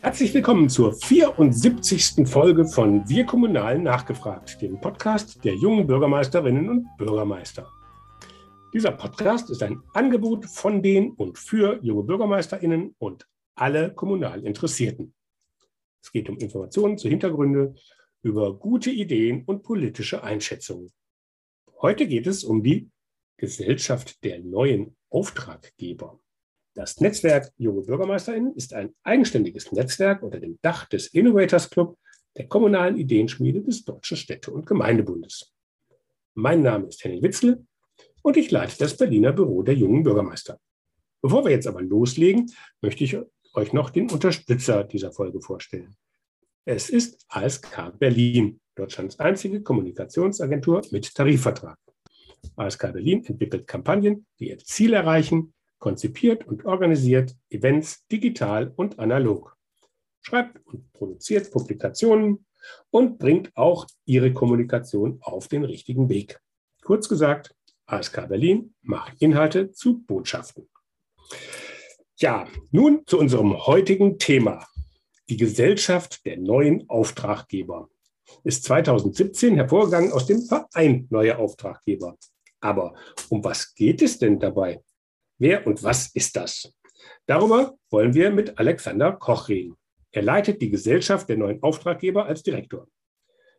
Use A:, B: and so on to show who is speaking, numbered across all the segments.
A: Herzlich willkommen zur 74. Folge von Wir Kommunalen nachgefragt, dem Podcast der jungen Bürgermeisterinnen und Bürgermeister. Dieser Podcast ist ein Angebot von den und für junge Bürgermeisterinnen und alle kommunal Interessierten. Es geht um Informationen zu Hintergründe, über gute Ideen und politische Einschätzungen. Heute geht es um die Gesellschaft der neuen Auftraggeber. Das Netzwerk Junge BürgermeisterInnen ist ein eigenständiges Netzwerk unter dem Dach des Innovators Club, der kommunalen Ideenschmiede des Deutschen Städte- und Gemeindebundes. Mein Name ist Henning Witzel und ich leite das Berliner Büro der jungen Bürgermeister. Bevor wir jetzt aber loslegen, möchte ich euch noch den Unterstützer dieser Folge vorstellen. Es ist ASK Berlin, Deutschlands einzige Kommunikationsagentur mit Tarifvertrag. ASK Berlin entwickelt Kampagnen, die ihr Ziel erreichen, konzipiert und organisiert Events digital und analog, schreibt und produziert Publikationen und bringt auch ihre Kommunikation auf den richtigen Weg. Kurz gesagt, ASK Berlin macht Inhalte zu Botschaften. Ja, nun zu unserem heutigen Thema. Die Gesellschaft der neuen Auftraggeber ist 2017 hervorgegangen aus dem Verein Neue Auftraggeber. Aber um was geht es denn dabei? Wer und was ist das? Darüber wollen wir mit Alexander Koch reden. Er leitet die Gesellschaft der neuen Auftraggeber als Direktor.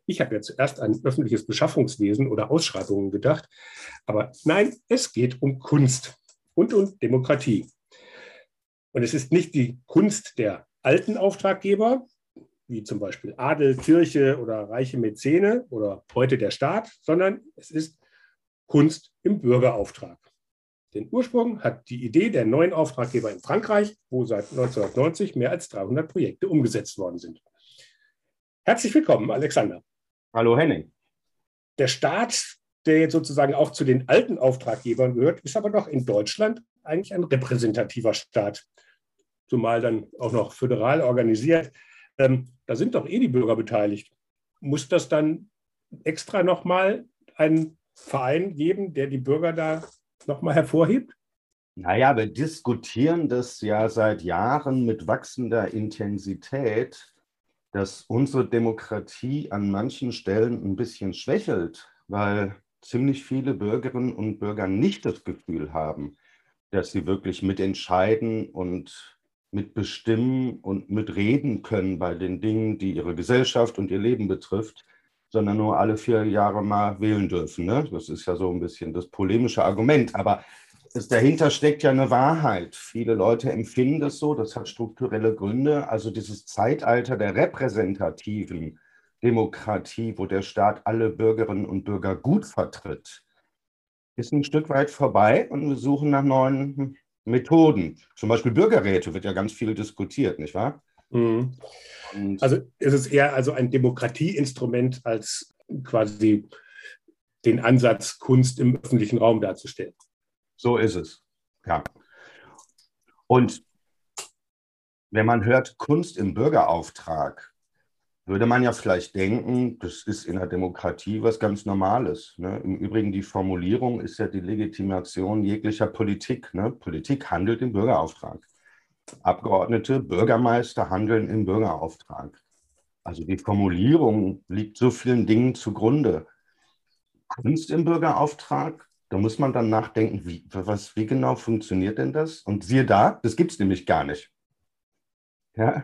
A: Ich habe ja zuerst an öffentliches Beschaffungswesen oder Ausschreibungen gedacht, aber nein, es geht um Kunst und um Demokratie. Und es ist nicht die Kunst der alten Auftraggeber, wie zum Beispiel Adel, Kirche oder reiche Mäzene oder heute der Staat, sondern es ist Kunst im Bürgerauftrag. Den Ursprung hat die Idee der neuen Auftraggeber in Frankreich, wo seit 1990 mehr als 300 Projekte umgesetzt worden sind. Herzlich willkommen, Alexander.
B: Hallo, Henning.
A: Der Staat, der jetzt sozusagen auch zu den alten Auftraggebern gehört, ist aber doch in Deutschland eigentlich ein repräsentativer Staat zumal dann auch noch föderal organisiert. Ähm, da sind doch eh die Bürger beteiligt. Muss das dann extra nochmal einen Verein geben, der die Bürger da nochmal hervorhebt?
B: Naja, wir diskutieren das ja seit Jahren mit wachsender Intensität, dass unsere Demokratie an manchen Stellen ein bisschen schwächelt, weil ziemlich viele Bürgerinnen und Bürger nicht das Gefühl haben, dass sie wirklich mitentscheiden und mitbestimmen und mitreden können bei den Dingen, die ihre Gesellschaft und ihr Leben betrifft, sondern nur alle vier Jahre mal wählen dürfen. Ne? Das ist ja so ein bisschen das polemische Argument. Aber es, dahinter steckt ja eine Wahrheit. Viele Leute empfinden das so, das hat strukturelle Gründe. Also dieses Zeitalter der repräsentativen Demokratie, wo der Staat alle Bürgerinnen und Bürger gut vertritt, ist ein Stück weit vorbei und wir suchen nach neuen Methoden. Zum Beispiel Bürgerräte wird ja ganz viel diskutiert, nicht wahr? Mhm.
A: Also ist es eher also ein Demokratieinstrument als quasi den Ansatz, Kunst im öffentlichen Raum darzustellen.
B: So ist es, ja. Und wenn man hört Kunst im Bürgerauftrag, würde man ja vielleicht denken, das ist in der Demokratie was ganz Normales. Ne? Im Übrigen, die Formulierung ist ja die Legitimation jeglicher Politik. Ne? Politik handelt im Bürgerauftrag. Abgeordnete, Bürgermeister handeln im Bürgerauftrag. Also die Formulierung liegt so vielen Dingen zugrunde. Kunst im Bürgerauftrag, da muss man dann nachdenken, wie, was, wie genau funktioniert denn das? Und siehe da, das gibt es nämlich gar nicht.
A: Ja?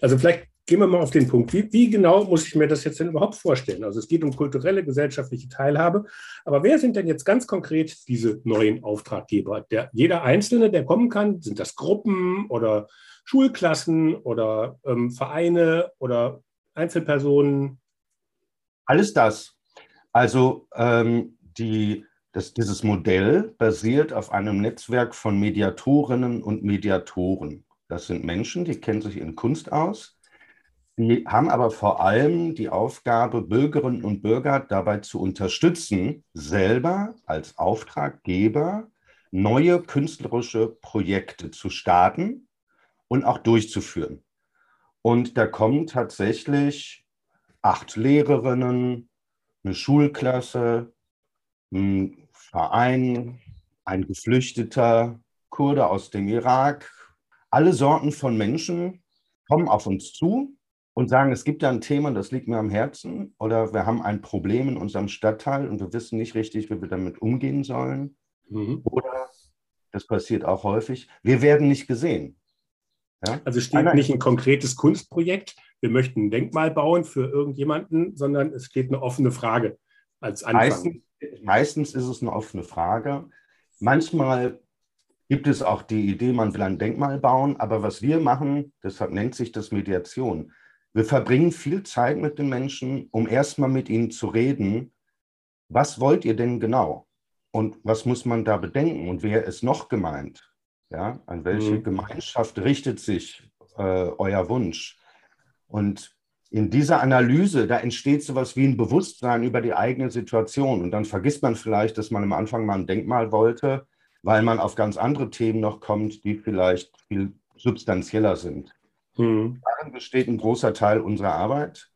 A: Also vielleicht gehen wir mal auf den Punkt. Wie, wie, genau muss ich mir das jetzt denn überhaupt vorstellen? Also es geht um kulturelle, gesellschaftliche Teilhabe. Aber wer sind denn jetzt ganz konkret diese neuen Auftraggeber? Der, jeder Einzelne, der kommen kann, sind das Gruppen oder Schulklassen oder ähm, Vereine oder Einzelpersonen?
B: Alles das. Also ähm, die, das, dieses Modell basiert auf einem Netzwerk von Mediatorinnen und Mediatoren. Das sind Menschen, die kennen sich in Kunst aus die haben aber vor allem die Aufgabe, Bürgerinnen und Bürger dabei zu unterstützen, selber als Auftraggeber neue künstlerische Projekte zu starten und auch durchzuführen. Und da kommen tatsächlich acht Lehrerinnen, eine Schulklasse, ein Verein, ein Geflüchteter, Kurde aus dem Irak, alle Sorten von Menschen kommen auf uns zu und sagen, es gibt da ein Thema, das liegt mir am Herzen oder wir haben ein Problem in unserem Stadtteil und wir wissen nicht richtig, wie wir damit umgehen sollen. Mhm. Oder, das passiert auch häufig, wir werden nicht gesehen.
A: Ja? Also steht Einer nicht ein konkretes Kunstprojekt, wir möchten ein Denkmal bauen für irgendjemanden, sondern es steht eine offene Frage als Anfang.
B: Meistens, meistens ist es eine offene Frage. Manchmal gibt es auch die Idee, man will ein Denkmal bauen, aber was wir machen, deshalb nennt sich das Mediation. Wir verbringen viel Zeit mit den Menschen, um erstmal mit ihnen zu reden, was wollt ihr denn genau? Und was muss man da bedenken? Und wer ist noch gemeint? Ja, an welche mhm. Gemeinschaft richtet sich äh, euer Wunsch? Und in dieser Analyse, da entsteht sowas wie ein Bewusstsein über die eigene Situation. Und dann vergisst man vielleicht, dass man am Anfang mal ein Denkmal wollte, weil man auf ganz andere Themen noch kommt, die vielleicht viel substanzieller sind. Mhm. Darin besteht ein großer Teil unserer Arbeit.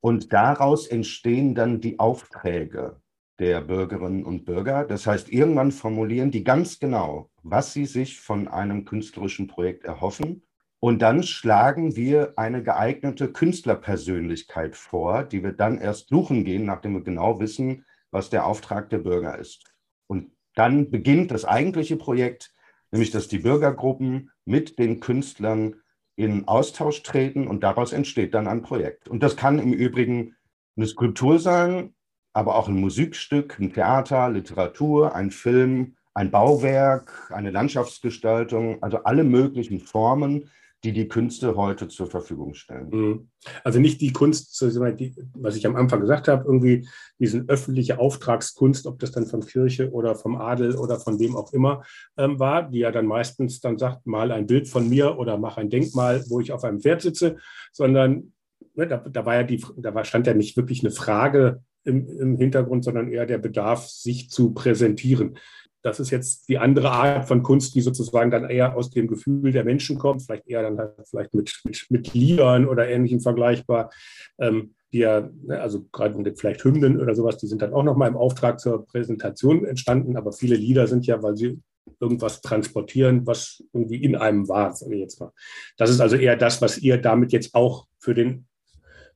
B: Und daraus entstehen dann die Aufträge der Bürgerinnen und Bürger. Das heißt, irgendwann formulieren die ganz genau, was sie sich von einem künstlerischen Projekt erhoffen. Und dann schlagen wir eine geeignete Künstlerpersönlichkeit vor, die wir dann erst suchen gehen, nachdem wir genau wissen, was der Auftrag der Bürger ist. Und dann beginnt das eigentliche Projekt, nämlich dass die Bürgergruppen mit den Künstlern in Austausch treten und daraus entsteht dann ein Projekt. Und das kann im Übrigen eine Skulptur sein, aber auch ein Musikstück, ein Theater, Literatur, ein Film, ein Bauwerk, eine Landschaftsgestaltung, also alle möglichen Formen, die die Künste heute zur Verfügung stellen. Mhm.
A: Also nicht die Kunst, was ich am Anfang gesagt habe, irgendwie diesen öffentliche Auftragskunst, ob das dann von Kirche oder vom Adel oder von wem auch immer ähm, war, die ja dann meistens dann sagt, mal ein Bild von mir oder mach ein Denkmal, wo ich auf einem Pferd sitze, sondern ne, da, da, war ja die, da war, stand ja nicht wirklich eine Frage im, im Hintergrund, sondern eher der Bedarf, sich zu präsentieren. Das ist jetzt die andere Art von Kunst, die sozusagen dann eher aus dem Gefühl der Menschen kommt, vielleicht eher dann halt vielleicht mit, mit, mit Liedern oder Ähnlichem vergleichbar. Ähm, die ja, ne, also gerade vielleicht Hymnen oder sowas, die sind dann auch nochmal im Auftrag zur Präsentation entstanden, aber viele Lieder sind ja, weil sie irgendwas transportieren, was irgendwie in einem war, sage ich jetzt mal. Das ist also eher das, was ihr damit jetzt auch für den,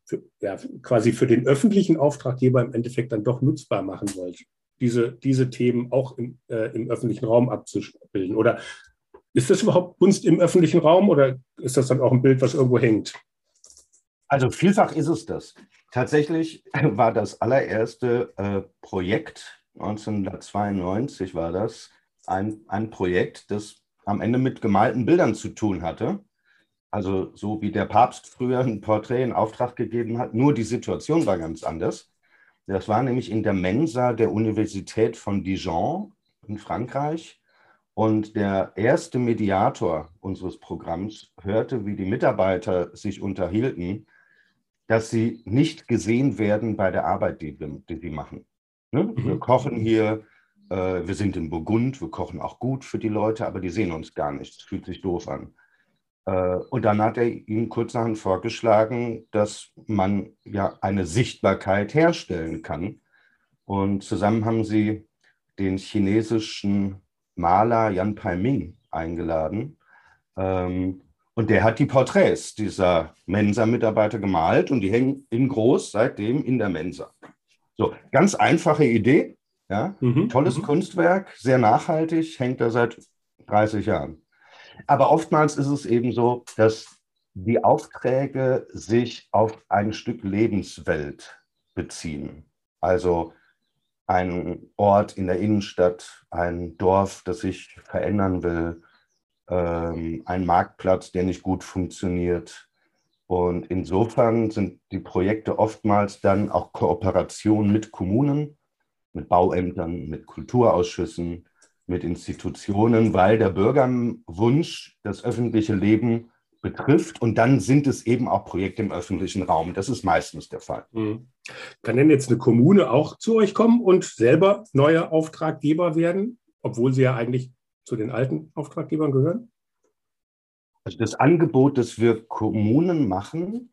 A: für, ja, quasi für den öffentlichen Auftraggeber im Endeffekt dann doch nutzbar machen wollt diese, diese Themen auch im, äh, im öffentlichen Raum abzubilden? Oder ist das überhaupt Kunst im öffentlichen Raum oder ist das dann auch ein Bild, was irgendwo hängt?
B: Also vielfach ist es das. Tatsächlich war das allererste äh, Projekt, 1992 war das, ein, ein Projekt, das am Ende mit gemalten Bildern zu tun hatte. Also so wie der Papst früher ein Porträt in Auftrag gegeben hat, nur die Situation war ganz anders. Das war nämlich in der Mensa der Universität von Dijon in Frankreich. Und der erste Mediator unseres Programms hörte, wie die Mitarbeiter sich unterhielten, dass sie nicht gesehen werden bei der Arbeit, die, die sie machen. Ne? Mhm. Wir kochen hier, äh, wir sind in Burgund, wir kochen auch gut für die Leute, aber die sehen uns gar nicht. Es fühlt sich doof an. Äh, und dann hat er ihm kurzerhand vorgeschlagen, dass man ja eine Sichtbarkeit herstellen kann. Und zusammen haben sie den chinesischen Maler Yan Paiming eingeladen. Ähm, und der hat die Porträts dieser Mensa-Mitarbeiter gemalt und die hängen in groß seitdem in der Mensa. So, ganz einfache Idee. Ja? Mhm. Tolles mhm. Kunstwerk, sehr nachhaltig, hängt da seit 30 Jahren. Aber oftmals ist es eben so, dass die Aufträge sich auf ein Stück Lebenswelt beziehen. Also ein Ort in der Innenstadt, ein Dorf, das sich verändern will, ähm, ein Marktplatz, der nicht gut funktioniert. Und insofern sind die Projekte oftmals dann auch Kooperationen mit Kommunen, mit Bauämtern, mit Kulturausschüssen, mit Institutionen, weil der Bürgerwunsch das öffentliche Leben betrifft. Und dann sind es eben auch Projekte im öffentlichen Raum. Das ist meistens der Fall. Mhm.
A: Kann denn jetzt eine Kommune auch zu euch kommen und selber neue Auftraggeber werden, obwohl sie ja eigentlich zu den alten Auftraggebern gehören?
B: Also das Angebot, das wir Kommunen machen,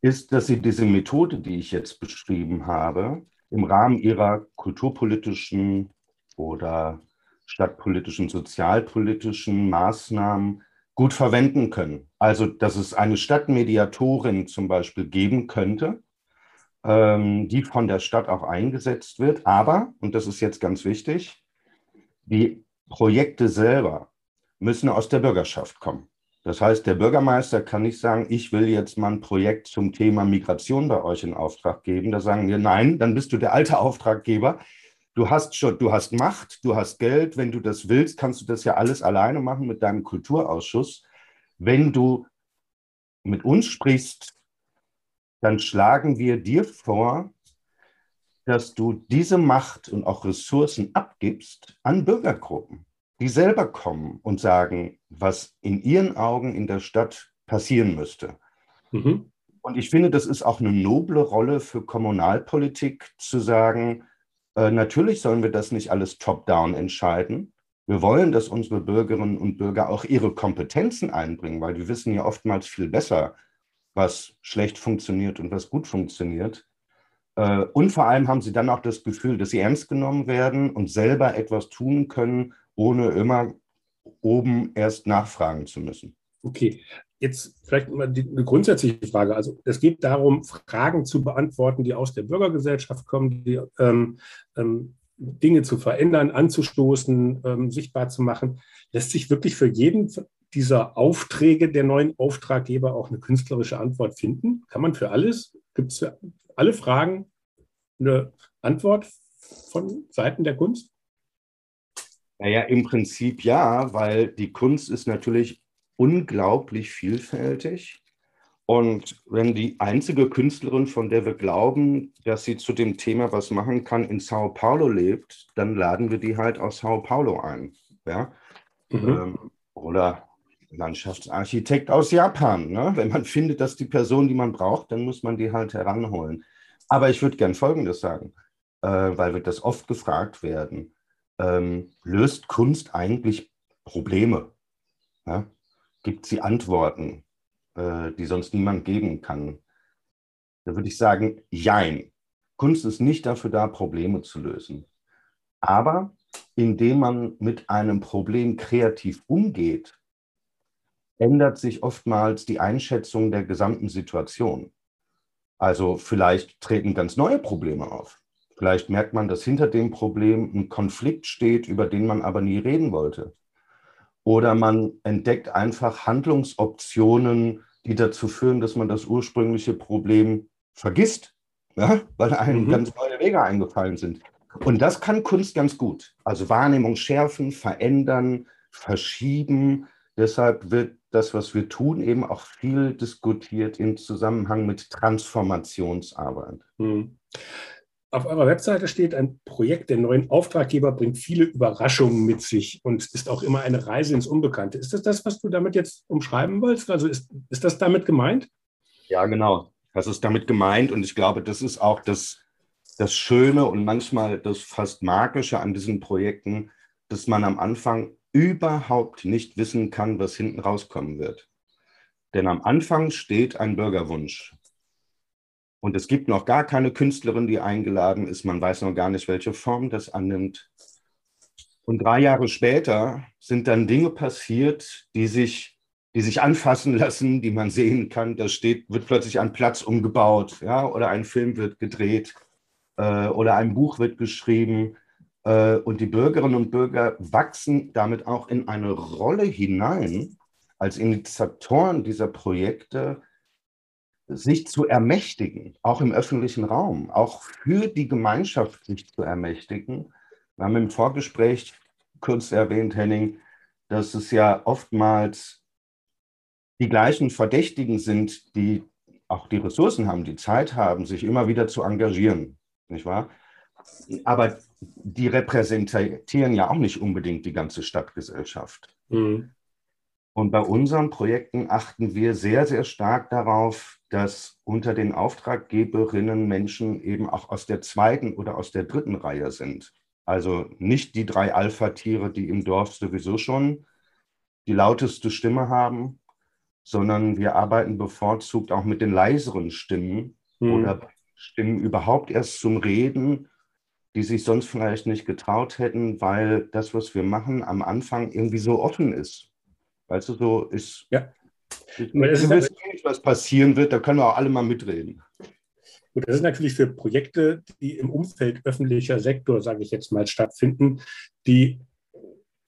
B: ist, dass sie diese Methode, die ich jetzt beschrieben habe, im Rahmen ihrer kulturpolitischen oder stadtpolitischen, sozialpolitischen Maßnahmen gut verwenden können. Also, dass es eine Stadtmediatorin zum Beispiel geben könnte, ähm, die von der Stadt auch eingesetzt wird. Aber, und das ist jetzt ganz wichtig, die Projekte selber müssen aus der Bürgerschaft kommen. Das heißt, der Bürgermeister kann nicht sagen, ich will jetzt mal ein Projekt zum Thema Migration bei euch in Auftrag geben. Da sagen wir, nein, dann bist du der alte Auftraggeber. Du hast schon, du hast Macht, du hast Geld. Wenn du das willst, kannst du das ja alles alleine machen mit deinem Kulturausschuss. Wenn du mit uns sprichst, dann schlagen wir dir vor, dass du diese Macht und auch Ressourcen abgibst an Bürgergruppen, die selber kommen und sagen, was in ihren Augen in der Stadt passieren müsste. Mhm. Und ich finde, das ist auch eine noble Rolle für Kommunalpolitik zu sagen, äh, natürlich sollen wir das nicht alles top-down entscheiden. Wir wollen, dass unsere Bürgerinnen und Bürger auch ihre Kompetenzen einbringen, weil die wissen ja oftmals viel besser, was schlecht funktioniert und was gut funktioniert. Äh, und vor allem haben sie dann auch das Gefühl, dass sie ernst genommen werden und selber etwas tun können, ohne immer oben erst nachfragen zu müssen.
A: Okay, jetzt vielleicht mal eine grundsätzliche Frage. Also es geht darum, Fragen zu beantworten, die aus der Bürgergesellschaft kommen, die ähm, ähm, Dinge zu verändern, anzustoßen, ähm, sichtbar zu machen. Lässt sich wirklich für jeden dieser Aufträge der neuen Auftraggeber auch eine künstlerische Antwort finden? Kann man für alles, gibt es für alle Fragen eine Antwort von Seiten der Kunst?
B: Naja, im Prinzip ja, weil die Kunst ist natürlich unglaublich vielfältig. Und wenn die einzige Künstlerin, von der wir glauben, dass sie zu dem Thema was machen kann, in Sao Paulo lebt, dann laden wir die halt aus Sao Paulo ein. Ja? Mhm. Ähm, oder Landschaftsarchitekt aus Japan. Ne? Wenn man findet, dass die Person, die man braucht, dann muss man die halt heranholen. Aber ich würde gern Folgendes sagen, äh, weil wir das oft gefragt werden. Ähm, löst Kunst eigentlich Probleme? Ja? Gibt sie Antworten, äh, die sonst niemand geben kann? Da würde ich sagen, jein. Kunst ist nicht dafür da, Probleme zu lösen. Aber indem man mit einem Problem kreativ umgeht, ändert sich oftmals die Einschätzung der gesamten Situation. Also vielleicht treten ganz neue Probleme auf. Vielleicht merkt man, dass hinter dem Problem ein Konflikt steht, über den man aber nie reden wollte. Oder man entdeckt einfach Handlungsoptionen, die dazu führen, dass man das ursprüngliche Problem vergisst, ja? weil einem mhm. ganz neue Wege eingefallen sind. Und das kann Kunst ganz gut. Also Wahrnehmung schärfen, verändern, verschieben. Deshalb wird das, was wir tun, eben auch viel diskutiert im Zusammenhang mit Transformationsarbeit. Hm.
A: Auf eurer Webseite steht, ein Projekt der neuen Auftraggeber bringt viele Überraschungen mit sich und ist auch immer eine Reise ins Unbekannte. Ist das das, was du damit jetzt umschreiben wolltest? Also ist, ist das damit gemeint?
B: Ja, genau. Das ist damit gemeint und ich glaube, das ist auch das, das Schöne und manchmal das fast Magische an diesen Projekten, dass man am Anfang überhaupt nicht wissen kann, was hinten rauskommen wird. Denn am Anfang steht ein Bürgerwunsch. Und es gibt noch gar keine Künstlerin, die eingeladen ist. Man weiß noch gar nicht, welche Form das annimmt. Und drei Jahre später sind dann Dinge passiert, die sich, die sich anfassen lassen, die man sehen kann. Da steht, wird plötzlich ein Platz umgebaut, ja, oder ein Film wird gedreht äh, oder ein Buch wird geschrieben. Äh, und die Bürgerinnen und Bürger wachsen damit auch in eine Rolle hinein, als Initiatoren dieser Projekte, sich zu ermächtigen, auch im öffentlichen Raum, auch für die Gemeinschaft sich zu ermächtigen. Wir haben im Vorgespräch kurz erwähnt, Henning, dass es ja oftmals die gleichen Verdächtigen sind, die auch die Ressourcen haben, die Zeit haben, sich immer wieder zu engagieren, nicht wahr? Aber die repräsentieren ja auch nicht unbedingt die ganze Stadtgesellschaft. Mhm. Und bei unseren Projekten achten wir sehr, sehr stark darauf, dass unter den Auftraggeberinnen Menschen eben auch aus der zweiten oder aus der dritten Reihe sind. Also nicht die drei Alpha-Tiere, die im Dorf sowieso schon die lauteste Stimme haben, sondern wir arbeiten bevorzugt auch mit den leiseren Stimmen mhm. oder Stimmen überhaupt erst zum Reden die sich sonst vielleicht nicht getraut hätten, weil das, was wir machen, am Anfang irgendwie so offen ist. Weißt du, so ist.
A: Ja.
B: Wir wissen nicht, was passieren wird, da können wir auch alle mal mitreden.
A: Gut, das ist natürlich für Projekte, die im Umfeld öffentlicher Sektor, sage ich jetzt mal, stattfinden, die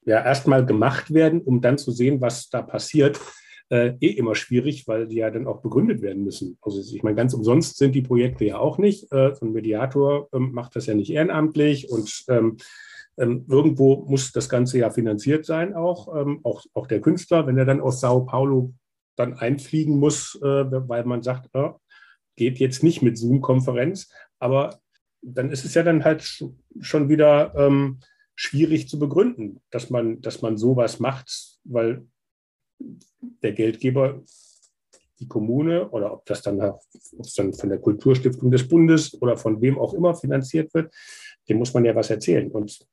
A: ja erstmal gemacht werden, um dann zu sehen, was da passiert, äh, eh immer schwierig, weil die ja dann auch begründet werden müssen. Also ich meine, ganz umsonst sind die Projekte ja auch nicht. Äh, so ein Mediator ähm, macht das ja nicht ehrenamtlich und ähm, ähm, irgendwo muss das Ganze ja finanziert sein, auch, ähm, auch, auch der Künstler, wenn er dann aus Sao Paulo dann einfliegen muss, äh, weil man sagt, äh, geht jetzt nicht mit Zoom-Konferenz, aber dann ist es ja dann halt schon wieder ähm, schwierig zu begründen, dass man, dass man sowas macht, weil der Geldgeber, die Kommune oder ob das dann, ob es dann von der Kulturstiftung des Bundes oder von wem auch immer finanziert wird, dem muss man ja was erzählen. Und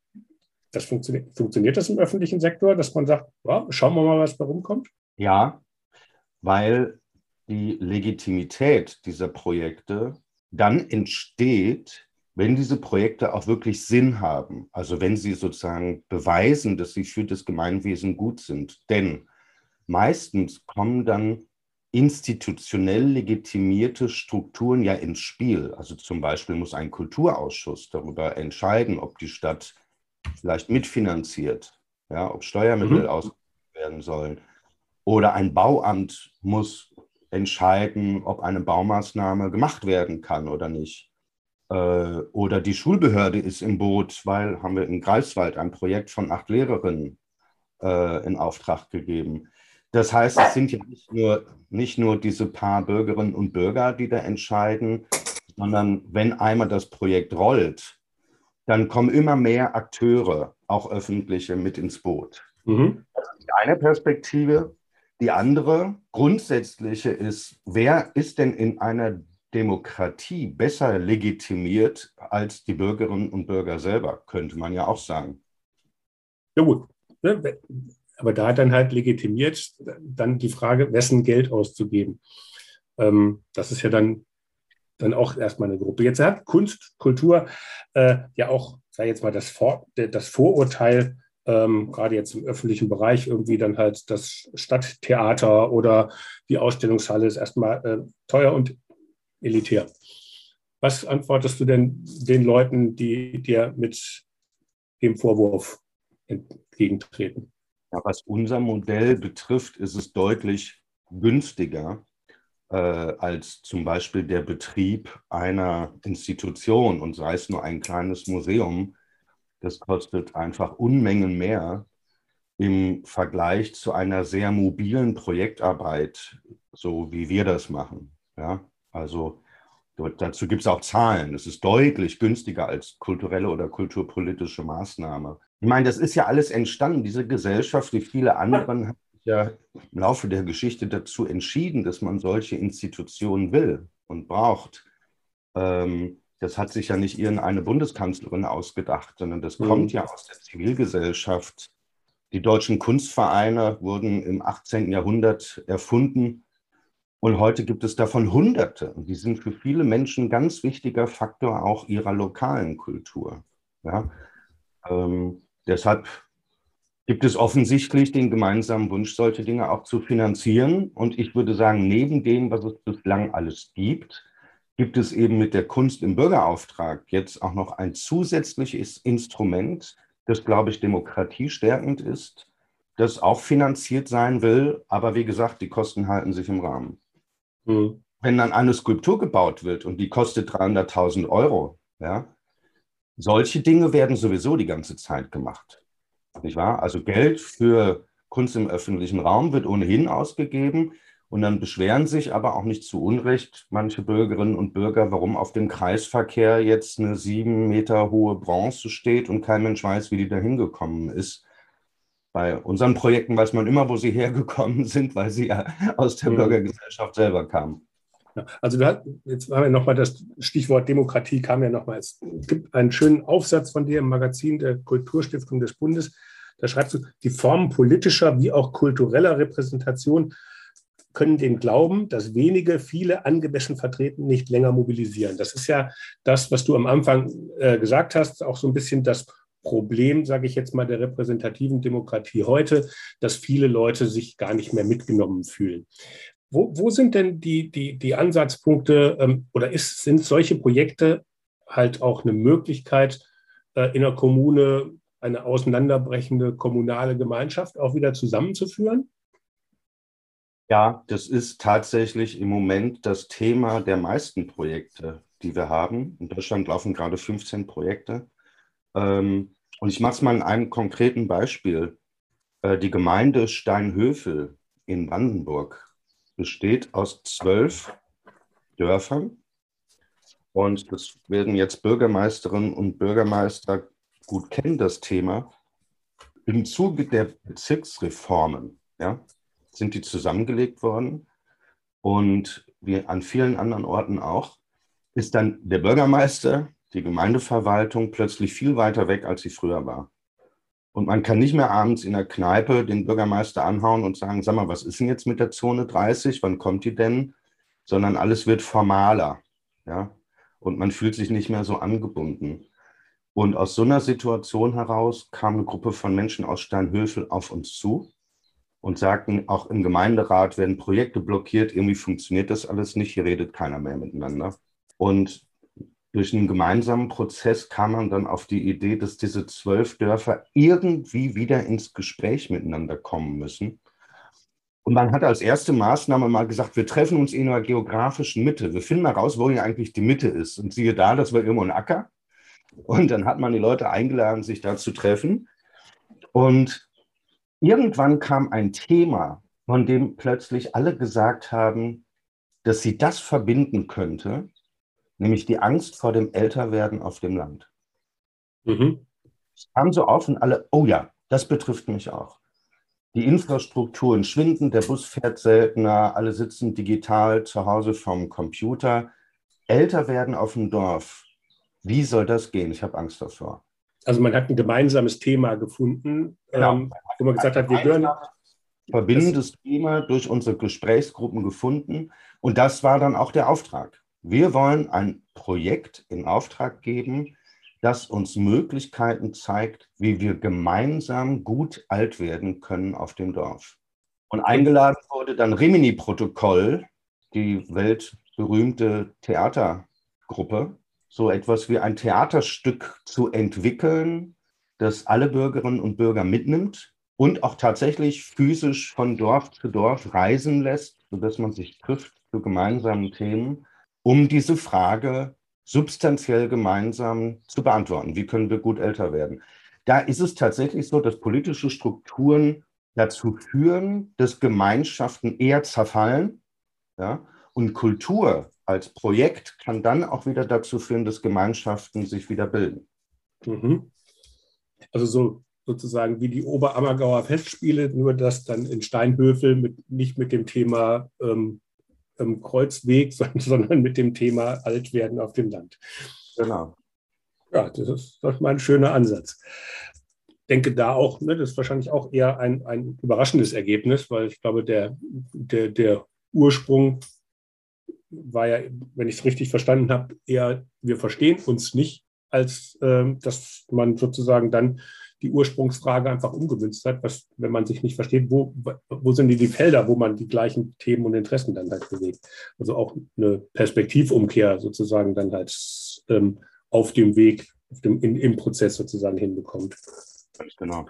A: das funktioniert, funktioniert das im öffentlichen Sektor, dass man sagt, ja, schauen wir mal, was da rumkommt?
B: Ja, weil die Legitimität dieser Projekte dann entsteht, wenn diese Projekte auch wirklich Sinn haben, also wenn sie sozusagen beweisen, dass sie für das Gemeinwesen gut sind. Denn meistens kommen dann institutionell legitimierte Strukturen ja ins Spiel. Also zum Beispiel muss ein Kulturausschuss darüber entscheiden, ob die Stadt vielleicht mitfinanziert, ja, ob Steuermittel mhm. ausgegeben werden sollen. Oder ein Bauamt muss entscheiden, ob eine Baumaßnahme gemacht werden kann oder nicht. Äh, oder die Schulbehörde ist im Boot, weil haben wir in Greifswald ein Projekt von acht Lehrerinnen äh, in Auftrag gegeben. Das heißt, es sind ja nicht nur, nicht nur diese paar Bürgerinnen und Bürger, die da entscheiden, sondern wenn einmal das Projekt rollt, dann kommen immer mehr Akteure, auch öffentliche, mit ins Boot. Mhm. Das ist die eine Perspektive. Die andere, grundsätzliche, ist, wer ist denn in einer Demokratie besser legitimiert als die Bürgerinnen und Bürger selber, könnte man ja auch sagen.
A: Ja gut, aber da dann halt legitimiert dann die Frage, wessen Geld auszugeben. Ähm, das ist ja dann, dann auch erstmal eine Gruppe. Jetzt hat Kunst, Kultur äh, ja auch, sei jetzt mal das, Vor das Vorurteil, ähm, gerade jetzt im öffentlichen Bereich irgendwie dann halt das Stadttheater oder die Ausstellungshalle ist erstmal äh, teuer und elitär. Was antwortest du denn den Leuten, die dir mit dem Vorwurf entgegentreten?
B: Ja, was unser Modell betrifft, ist es deutlich günstiger äh, als zum Beispiel der Betrieb einer Institution und sei es nur ein kleines Museum. Das kostet einfach Unmengen mehr im Vergleich zu einer sehr mobilen Projektarbeit, so wie wir das machen. Ja, also dazu gibt es auch Zahlen. Es ist deutlich günstiger als kulturelle oder kulturpolitische Maßnahme. Ich meine, das ist ja alles entstanden. Diese Gesellschaft, wie viele anderen, ja im Laufe der Geschichte dazu entschieden, dass man solche Institutionen will und braucht. Ähm, das hat sich ja nicht irgendeine Bundeskanzlerin ausgedacht, sondern das mhm. kommt ja aus der Zivilgesellschaft. Die deutschen Kunstvereine wurden im 18. Jahrhundert erfunden und heute gibt es davon Hunderte. Und die sind für viele Menschen ein ganz wichtiger Faktor auch ihrer lokalen Kultur. Ja? Ähm, Deshalb gibt es offensichtlich den gemeinsamen Wunsch, solche Dinge auch zu finanzieren. Und ich würde sagen, neben dem, was es bislang alles gibt, gibt es eben mit der Kunst im Bürgerauftrag jetzt auch noch ein zusätzliches Instrument, das, glaube ich, demokratiestärkend ist, das auch finanziert sein will. Aber wie gesagt, die Kosten halten sich im Rahmen. Mhm. Wenn dann eine Skulptur gebaut wird und die kostet 300.000 Euro, ja, solche Dinge werden sowieso die ganze Zeit gemacht. Nicht wahr? Also Geld für Kunst im öffentlichen Raum wird ohnehin ausgegeben. Und dann beschweren sich aber auch nicht zu Unrecht manche Bürgerinnen und Bürger, warum auf dem Kreisverkehr jetzt eine sieben Meter hohe Bronze steht und kein Mensch weiß, wie die da hingekommen ist. Bei unseren Projekten weiß man immer, wo sie hergekommen sind, weil sie ja aus der mhm. Bürgergesellschaft selber kamen.
A: Also da, jetzt haben wir nochmal das Stichwort Demokratie kam ja nochmal. Es gibt einen schönen Aufsatz von dir im Magazin der Kulturstiftung des Bundes. Da schreibst du, die Formen politischer wie auch kultureller Repräsentation können den Glauben, dass wenige viele angemessen vertreten, nicht länger mobilisieren. Das ist ja das, was du am Anfang äh, gesagt hast, auch so ein bisschen das Problem, sage ich jetzt mal, der repräsentativen Demokratie heute, dass viele Leute sich gar nicht mehr mitgenommen fühlen. Wo, wo sind denn die, die, die Ansatzpunkte ähm, oder ist, sind solche Projekte halt auch eine Möglichkeit, äh, in der Kommune eine auseinanderbrechende kommunale Gemeinschaft auch wieder zusammenzuführen?
B: Ja, das ist tatsächlich im Moment das Thema der meisten Projekte, die wir haben. In Deutschland laufen gerade 15 Projekte. Ähm, und ich mache es mal in einem konkreten Beispiel. Äh, die Gemeinde Steinhöfel in Brandenburg besteht aus zwölf Dörfern. Und das werden jetzt Bürgermeisterinnen und Bürgermeister gut kennen, das Thema. Im Zuge der Bezirksreformen ja, sind die zusammengelegt worden. Und wie an vielen anderen Orten auch, ist dann der Bürgermeister, die Gemeindeverwaltung plötzlich viel weiter weg, als sie früher war. Und man kann nicht mehr abends in der Kneipe den Bürgermeister anhauen und sagen, sag mal, was ist denn jetzt mit der Zone 30? Wann kommt die denn? Sondern alles wird formaler. Ja? Und man fühlt sich nicht mehr so angebunden. Und aus so einer Situation heraus kam eine Gruppe von Menschen aus Steinhöfel auf uns zu und sagten, auch im Gemeinderat werden Projekte blockiert, irgendwie funktioniert das alles nicht, hier redet keiner mehr miteinander. Und durch einen gemeinsamen Prozess kam man dann auf die Idee, dass diese zwölf Dörfer irgendwie wieder ins Gespräch miteinander kommen müssen. Und man hat als erste Maßnahme mal gesagt, wir treffen uns in einer geografischen Mitte. Wir finden mal raus, wo hier eigentlich die Mitte ist. Und siehe da, das war irgendwo ein Acker. Und dann hat man die Leute eingeladen, sich da zu treffen. Und irgendwann kam ein Thema, von dem plötzlich alle gesagt haben, dass sie das verbinden könnte nämlich die Angst vor dem Älterwerden auf dem Land. Mhm. Es kam so auf und alle, oh ja, das betrifft mich auch. Die Infrastrukturen schwinden, der Bus fährt seltener, alle sitzen digital zu Hause vom Computer. Älter werden auf dem Dorf. Wie soll das gehen? Ich habe Angst davor.
A: Also man hat ein gemeinsames Thema gefunden, genau. ähm, wo man gesagt hat, wir gehören.
B: Verbindendes Thema durch unsere Gesprächsgruppen gefunden. Und das war dann auch der Auftrag. Wir wollen ein Projekt in Auftrag geben, das uns Möglichkeiten zeigt, wie wir gemeinsam gut alt werden können auf dem Dorf. Und eingeladen wurde dann Rimini-Protokoll, die weltberühmte Theatergruppe, so etwas wie ein Theaterstück zu entwickeln, das alle Bürgerinnen und Bürger mitnimmt und auch tatsächlich physisch von Dorf zu Dorf reisen lässt, sodass man sich trifft zu gemeinsamen Themen um diese Frage substanziell gemeinsam zu beantworten. Wie können wir gut älter werden? Da ist es tatsächlich so, dass politische Strukturen dazu führen, dass Gemeinschaften eher zerfallen. Ja? Und Kultur als Projekt kann dann auch wieder dazu führen, dass Gemeinschaften sich wieder bilden.
A: Mhm. Also so sozusagen wie die Oberammergauer Festspiele, nur dass dann in Steinhöfel mit, nicht mit dem Thema ähm, ähm, Kreuzweg, sondern mit dem Thema Altwerden auf dem Land. Genau. Ja, das ist, das ist mal ein schöner Ansatz. Ich denke da auch, ne, das ist wahrscheinlich auch eher ein, ein überraschendes Ergebnis, weil ich glaube, der, der, der Ursprung war ja, wenn ich es richtig verstanden habe, eher, wir verstehen uns nicht, als äh, dass man sozusagen dann die Ursprungsfrage einfach umgemünzt hat, was, wenn man sich nicht versteht, wo, wo sind die, die Felder, wo man die gleichen Themen und Interessen dann halt bewegt. Also auch eine Perspektivumkehr sozusagen dann halt ähm, auf dem Weg, auf dem, in, im Prozess sozusagen hinbekommt.
B: Ganz genau.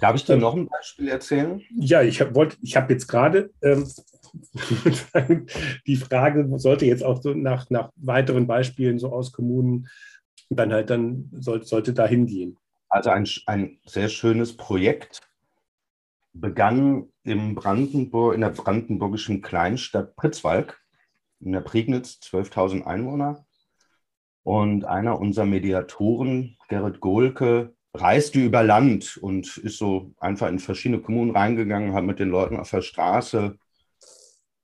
B: Darf ich dir ähm, noch ein Beispiel erzählen?
A: Ja, ich habe hab jetzt gerade ähm, die Frage, sollte jetzt auch so nach, nach weiteren Beispielen so aus Kommunen dann halt dann soll, sollte da hingehen.
B: Also ein, ein sehr schönes Projekt begann im Brandenburg, in der brandenburgischen Kleinstadt Pritzwalk, in der Prignitz, 12.000 Einwohner. Und einer unserer Mediatoren, Gerrit Gohlke, reiste über Land und ist so einfach in verschiedene Kommunen reingegangen, hat mit den Leuten auf der Straße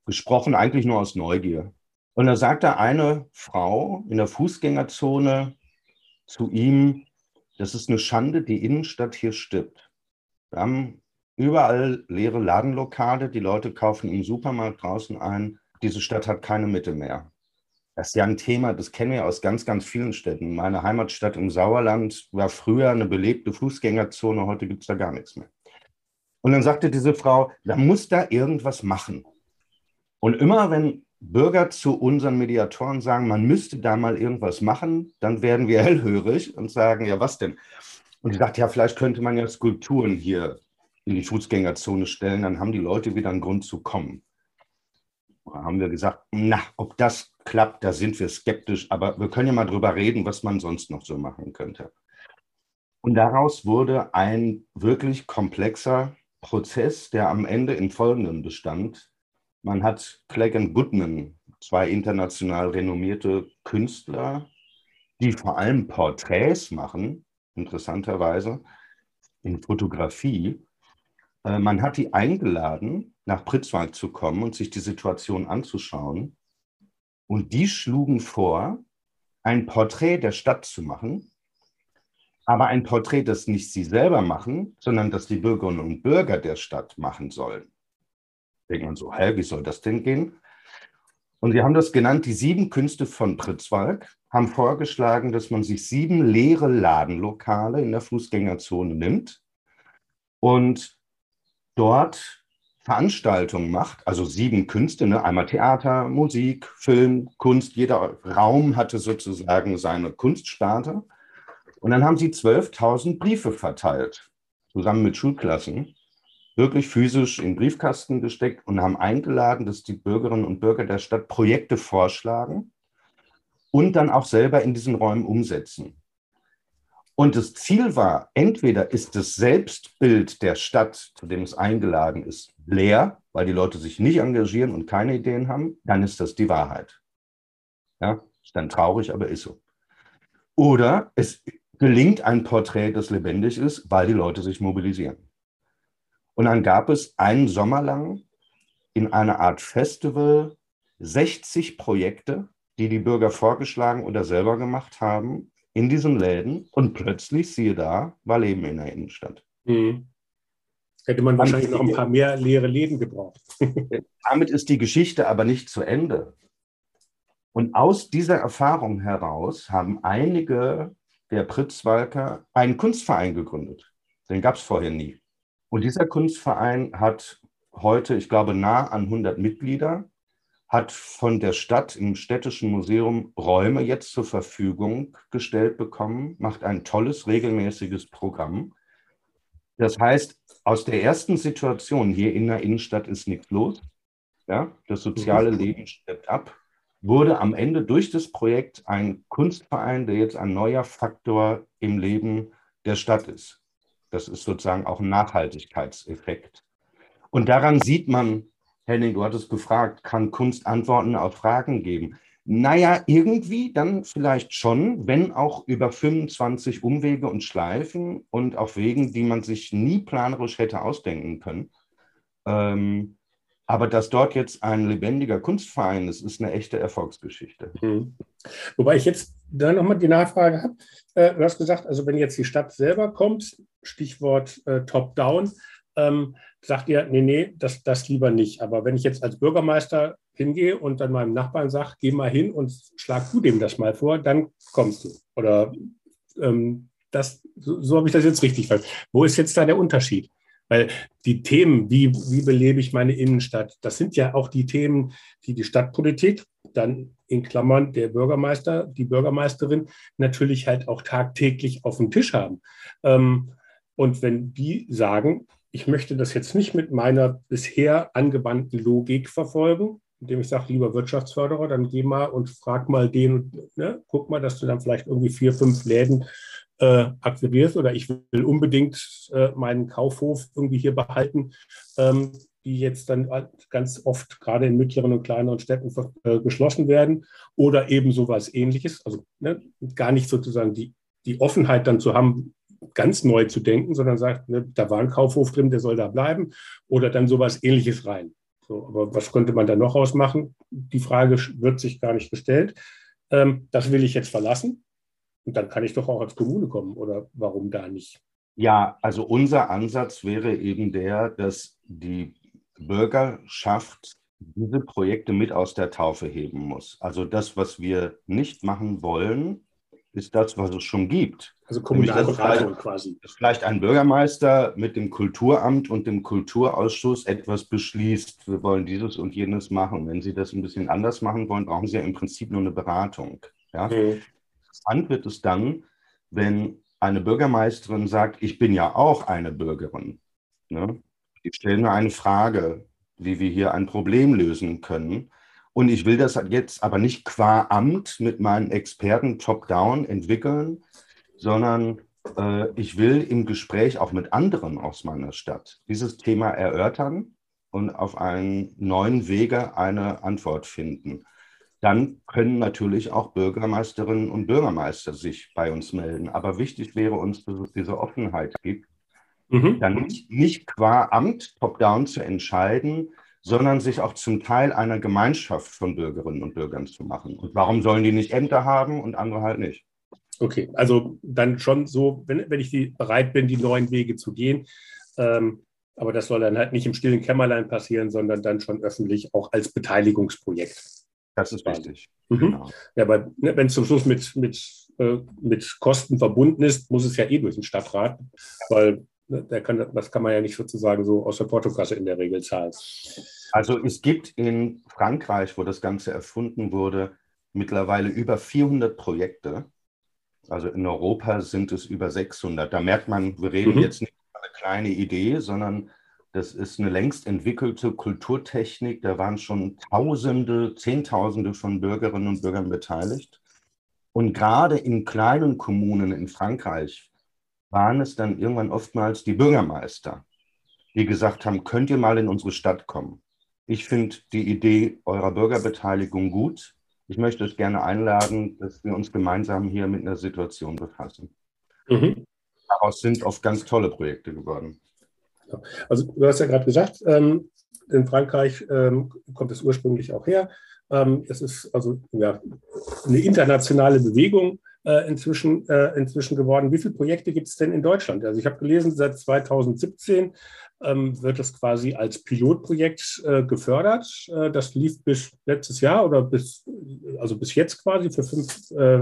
B: gesprochen, eigentlich nur aus Neugier. Und da sagte eine Frau in der Fußgängerzone zu ihm, das ist eine Schande, die Innenstadt hier stirbt. Wir haben überall leere Ladenlokale, die Leute kaufen im Supermarkt draußen ein. Diese Stadt hat keine Mitte mehr. Das ist ja ein Thema, das kennen wir aus ganz, ganz vielen Städten. Meine Heimatstadt im Sauerland war früher eine belebte Fußgängerzone, heute gibt es da gar nichts mehr. Und dann sagte diese Frau, da muss da irgendwas machen. Und immer wenn Bürger zu unseren Mediatoren sagen, man müsste da mal irgendwas machen, dann werden wir hellhörig und sagen, ja, was denn? Und ich dachte, ja, vielleicht könnte man ja Skulpturen hier in die Fußgängerzone stellen, dann haben die Leute wieder einen Grund zu kommen. Da haben wir gesagt, na, ob das klappt, da sind wir skeptisch, aber wir können ja mal drüber reden, was man sonst noch so machen könnte. Und daraus wurde ein wirklich komplexer Prozess, der am Ende in folgendem bestand. Man hat Clegg Goodman, zwei international renommierte Künstler, die vor allem Porträts machen, interessanterweise, in Fotografie. Äh, man hat die eingeladen, nach Pritzwalk zu kommen und sich die Situation anzuschauen. Und die schlugen vor, ein Porträt der Stadt zu machen, aber ein Porträt, das nicht sie selber machen, sondern das die Bürgerinnen und Bürger der Stadt machen sollen man so, hä, wie soll das denn gehen? Und sie haben das genannt, die sieben Künste von Pritzwalk, haben vorgeschlagen, dass man sich sieben leere Ladenlokale in der Fußgängerzone nimmt und dort Veranstaltungen macht, also sieben Künste, ne? einmal Theater, Musik, Film, Kunst, jeder Raum hatte sozusagen seine Kunstsparte. Und dann haben sie 12.000 Briefe verteilt, zusammen mit Schulklassen wirklich physisch in Briefkasten gesteckt und haben eingeladen, dass die Bürgerinnen und Bürger der Stadt Projekte vorschlagen und dann auch selber in diesen Räumen umsetzen. Und das Ziel war, entweder ist das Selbstbild der Stadt, zu dem es eingeladen ist, leer, weil die Leute sich nicht engagieren und keine Ideen haben, dann ist das die Wahrheit. Ja, ist dann traurig, aber ist so. Oder es gelingt ein Porträt, das lebendig ist, weil die Leute sich mobilisieren. Und dann gab es einen Sommer lang in einer Art Festival 60 Projekte, die die Bürger vorgeschlagen oder selber gemacht haben, in diesen Läden. Und plötzlich, siehe da, war Leben in der Innenstadt. Mhm.
A: Hätte man wahrscheinlich noch ein paar mehr leere Läden gebraucht.
B: Damit ist die Geschichte aber nicht zu Ende. Und aus dieser Erfahrung heraus haben einige der Pritzwalker einen Kunstverein gegründet. Den gab es vorher nie. Und dieser Kunstverein hat heute, ich glaube, nah an 100 Mitglieder, hat von der Stadt im Städtischen Museum Räume jetzt zur Verfügung gestellt bekommen, macht ein tolles, regelmäßiges Programm. Das heißt, aus der ersten Situation hier in der Innenstadt ist nichts los. Ja, das soziale mhm. Leben stirbt ab. Wurde am Ende durch das Projekt ein Kunstverein, der jetzt ein neuer Faktor im Leben der Stadt ist. Das ist sozusagen auch ein Nachhaltigkeitseffekt. Und daran sieht man, Henning, du hattest gefragt, kann Kunst Antworten auf Fragen geben? Naja, irgendwie dann vielleicht schon, wenn auch über 25 Umwege und Schleifen und auf Wegen, die man sich nie planerisch hätte ausdenken können. Ähm, aber dass dort jetzt ein lebendiger Kunstverein ist, ist eine echte Erfolgsgeschichte. Mhm.
A: Wobei ich jetzt da nochmal die Nachfrage habe. Äh, du hast gesagt, also wenn jetzt die Stadt selber kommt, Stichwort äh, Top-Down, ähm, sagt ihr, nee, nee, das, das lieber nicht. Aber wenn ich jetzt als Bürgermeister hingehe und dann meinem Nachbarn sage, geh mal hin und schlag du dem das mal vor, dann kommst du. Oder ähm, das, so, so habe ich das jetzt richtig verstanden. Wo ist jetzt da der Unterschied? Weil die Themen, wie, wie belebe ich meine Innenstadt, das sind ja auch die Themen, die die Stadtpolitik, dann in Klammern der Bürgermeister, die Bürgermeisterin natürlich halt auch tagtäglich auf dem Tisch haben. Ähm, und wenn die sagen, ich möchte das jetzt nicht mit meiner bisher angewandten Logik verfolgen, indem ich sage, lieber Wirtschaftsförderer, dann geh mal und frag mal den, ne, guck mal, dass du dann vielleicht irgendwie vier, fünf Läden äh, akquirierst oder ich will unbedingt äh, meinen Kaufhof irgendwie hier behalten, ähm, die jetzt dann ganz oft gerade in mittleren und kleineren Städten äh, geschlossen werden oder eben sowas ähnliches. Also ne, gar nicht sozusagen die, die Offenheit dann zu haben, ganz neu zu denken, sondern sagt, ne, da war ein Kaufhof drin, der soll da bleiben oder dann sowas ähnliches rein. So, aber was könnte man da noch ausmachen? Die Frage wird sich gar nicht gestellt. Ähm, das will ich jetzt verlassen. Und dann kann ich doch auch als Kommune kommen oder warum da nicht?
B: Ja, also unser Ansatz wäre eben der, dass die Bürgerschaft diese Projekte mit aus der Taufe heben muss. Also das, was wir nicht machen wollen, ist das, was es schon gibt.
A: Also Kommunalberatung quasi.
B: Dass vielleicht ein Bürgermeister mit dem Kulturamt und dem Kulturausschuss etwas beschließt, wir wollen dieses und jenes machen. Wenn Sie das ein bisschen anders machen wollen, brauchen Sie ja im Prinzip nur eine Beratung. Ja? Mhm. Interessant wird es dann, wenn eine Bürgermeisterin sagt, ich bin ja auch eine Bürgerin. Ne? Ich stelle nur eine Frage, wie wir hier ein Problem lösen können. Und ich will das jetzt aber nicht qua Amt mit meinen Experten top-down entwickeln, sondern äh, ich will im Gespräch auch mit anderen aus meiner Stadt dieses Thema erörtern und auf einen neuen Wege eine Antwort finden. Dann können natürlich auch Bürgermeisterinnen und Bürgermeister sich bei uns melden. Aber wichtig wäre uns, dass es diese Offenheit gibt, mhm. dann nicht, nicht qua Amt top-down zu entscheiden, sondern sich auch zum Teil einer Gemeinschaft von Bürgerinnen und Bürgern zu machen. Und warum sollen die nicht Ämter haben und andere halt nicht?
A: Okay, also dann schon so, wenn, wenn ich die, bereit bin, die neuen Wege zu gehen. Ähm, aber das soll dann halt nicht im stillen Kämmerlein passieren, sondern dann schon öffentlich auch als Beteiligungsprojekt.
B: Das ist wichtig.
A: Mhm. Genau. Ja, aber ne, wenn es zum Schluss mit, mit, äh, mit Kosten verbunden ist, muss es ja eh durch den Stadtrat, weil ne, der kann, das kann man ja nicht sozusagen so aus der Portokasse in der Regel zahlen.
B: Also es gibt in Frankreich, wo das Ganze erfunden wurde, mittlerweile über 400 Projekte. Also in Europa sind es über 600. Da merkt man, wir reden mhm. jetzt nicht über eine kleine Idee, sondern das ist eine längst entwickelte Kulturtechnik. Da waren schon Tausende, Zehntausende von Bürgerinnen und Bürgern beteiligt. Und gerade in kleinen Kommunen in Frankreich waren es dann irgendwann oftmals die Bürgermeister, die gesagt haben, könnt ihr mal in unsere Stadt kommen? Ich finde die Idee eurer Bürgerbeteiligung gut. Ich möchte euch gerne einladen, dass wir uns gemeinsam hier mit einer Situation befassen. Mhm. Daraus sind oft ganz tolle Projekte geworden.
A: Also du hast ja gerade gesagt, ähm, in Frankreich ähm, kommt es ursprünglich auch her. Ähm, es ist also ja, eine internationale Bewegung äh, inzwischen, äh, inzwischen geworden. Wie viele Projekte gibt es denn in Deutschland? Also ich habe gelesen, seit 2017 ähm, wird es quasi als Pilotprojekt äh, gefördert. Äh, das lief bis letztes Jahr oder bis, also bis jetzt quasi für, fünf, äh,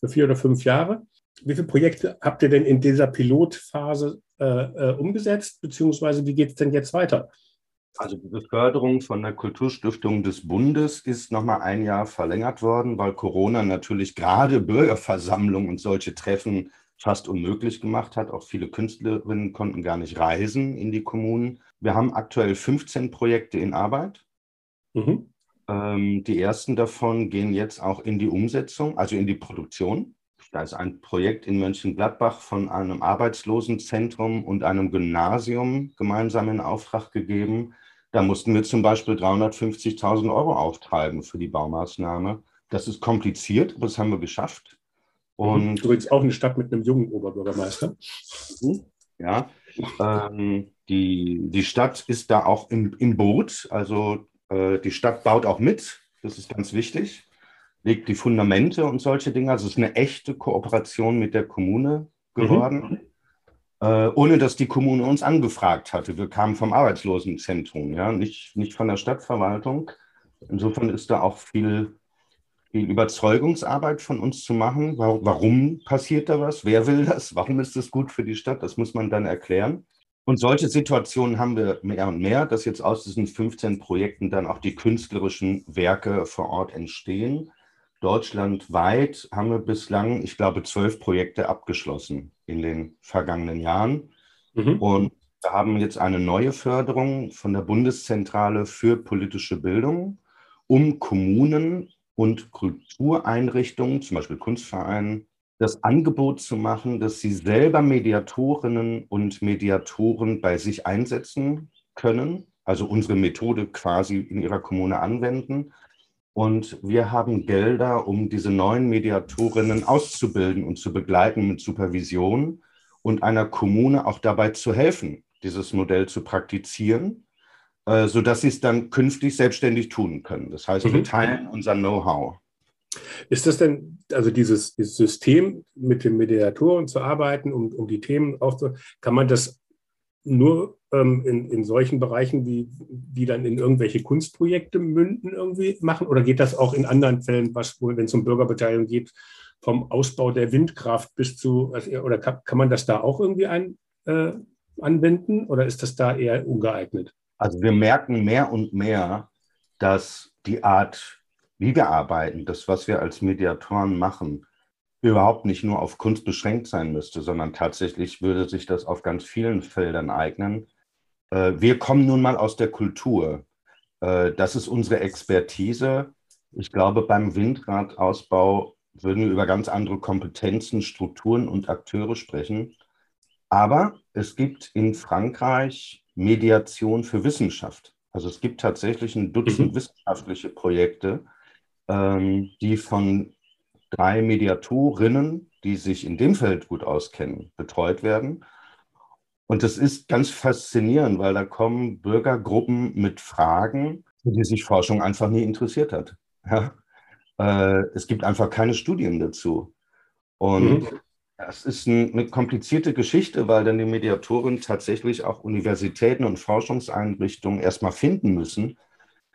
A: für vier oder fünf Jahre. Wie viele Projekte habt ihr denn in dieser Pilotphase äh, umgesetzt, beziehungsweise wie geht es denn jetzt weiter?
B: Also die Förderung von der Kulturstiftung des Bundes ist nochmal ein Jahr verlängert worden, weil Corona natürlich gerade Bürgerversammlungen und solche Treffen fast unmöglich gemacht hat. Auch viele Künstlerinnen konnten gar nicht reisen in die Kommunen. Wir haben aktuell 15 Projekte in Arbeit. Mhm. Ähm, die ersten davon gehen jetzt auch in die Umsetzung, also in die Produktion. Da ist ein Projekt in Mönchengladbach von einem Arbeitslosenzentrum und einem Gymnasium gemeinsam in Auftrag gegeben. Da mussten wir zum Beispiel 350.000 Euro auftreiben für die Baumaßnahme. Das ist kompliziert, aber das haben wir geschafft.
A: Und Übrigens auch eine Stadt mit einem jungen Oberbürgermeister.
B: Mhm. Ja, ähm, die, die Stadt ist da auch im, im Boot. Also äh, die Stadt baut auch mit. Das ist ganz wichtig. Legt die Fundamente und solche Dinge. Also es ist eine echte Kooperation mit der Kommune geworden. Mhm. Äh, ohne dass die Kommune uns angefragt hatte. Wir kamen vom Arbeitslosenzentrum, ja, nicht, nicht von der Stadtverwaltung. Insofern ist da auch viel viel Überzeugungsarbeit von uns zu machen. Warum passiert da was? Wer will das? Warum ist das gut für die Stadt? Das muss man dann erklären. Und solche Situationen haben wir mehr und mehr, dass jetzt aus diesen 15 Projekten dann auch die künstlerischen Werke vor Ort entstehen. Deutschlandweit haben wir bislang, ich glaube, zwölf Projekte abgeschlossen in den vergangenen Jahren. Mhm. Und wir haben jetzt eine neue Förderung von der Bundeszentrale für politische Bildung, um Kommunen und Kultureinrichtungen, zum Beispiel Kunstvereinen, das Angebot zu machen, dass sie selber Mediatorinnen und Mediatoren bei sich einsetzen können, also unsere Methode quasi in ihrer Kommune anwenden. Und wir haben Gelder, um diese neuen Mediatorinnen auszubilden und zu begleiten mit Supervision und einer Kommune auch dabei zu helfen, dieses Modell zu praktizieren äh, sodass sie es dann künftig selbstständig tun können. Das heißt, mhm. wir teilen unser Know-how.
A: Ist das denn, also dieses, dieses, System mit den Mediatoren zu arbeiten, um, um die Themen aufzunehmen, kann man das nur ähm, in, in solchen Bereichen, wie, die dann in irgendwelche Kunstprojekte münden, irgendwie machen? Oder geht das auch in anderen Fällen, was, wenn es um Bürgerbeteiligung geht, vom Ausbau der Windkraft bis zu, oder kann, kann, man das da auch irgendwie ein, äh, anwenden oder ist das da eher ungeeignet?
B: Also wir merken mehr und mehr, dass die Art, wie wir arbeiten, das, was wir als Mediatoren machen, überhaupt nicht nur auf Kunst beschränkt sein müsste, sondern tatsächlich würde sich das auf ganz vielen Feldern eignen. Äh, wir kommen nun mal aus der Kultur. Äh, das ist unsere Expertise. Ich glaube, beim Windradausbau würden wir über ganz andere Kompetenzen, Strukturen und Akteure sprechen. Aber es gibt in Frankreich Mediation für Wissenschaft. Also es gibt tatsächlich ein Dutzend mhm. wissenschaftliche Projekte, ähm, die von drei Mediatorinnen, die sich in dem Feld gut auskennen, betreut werden. Und das ist ganz faszinierend, weil da kommen Bürgergruppen mit Fragen, die sich Forschung einfach nie interessiert hat. Ja? Äh, es gibt einfach keine Studien dazu. Und mhm. das ist ein, eine komplizierte Geschichte, weil dann die Mediatoren tatsächlich auch Universitäten und Forschungseinrichtungen erstmal finden müssen,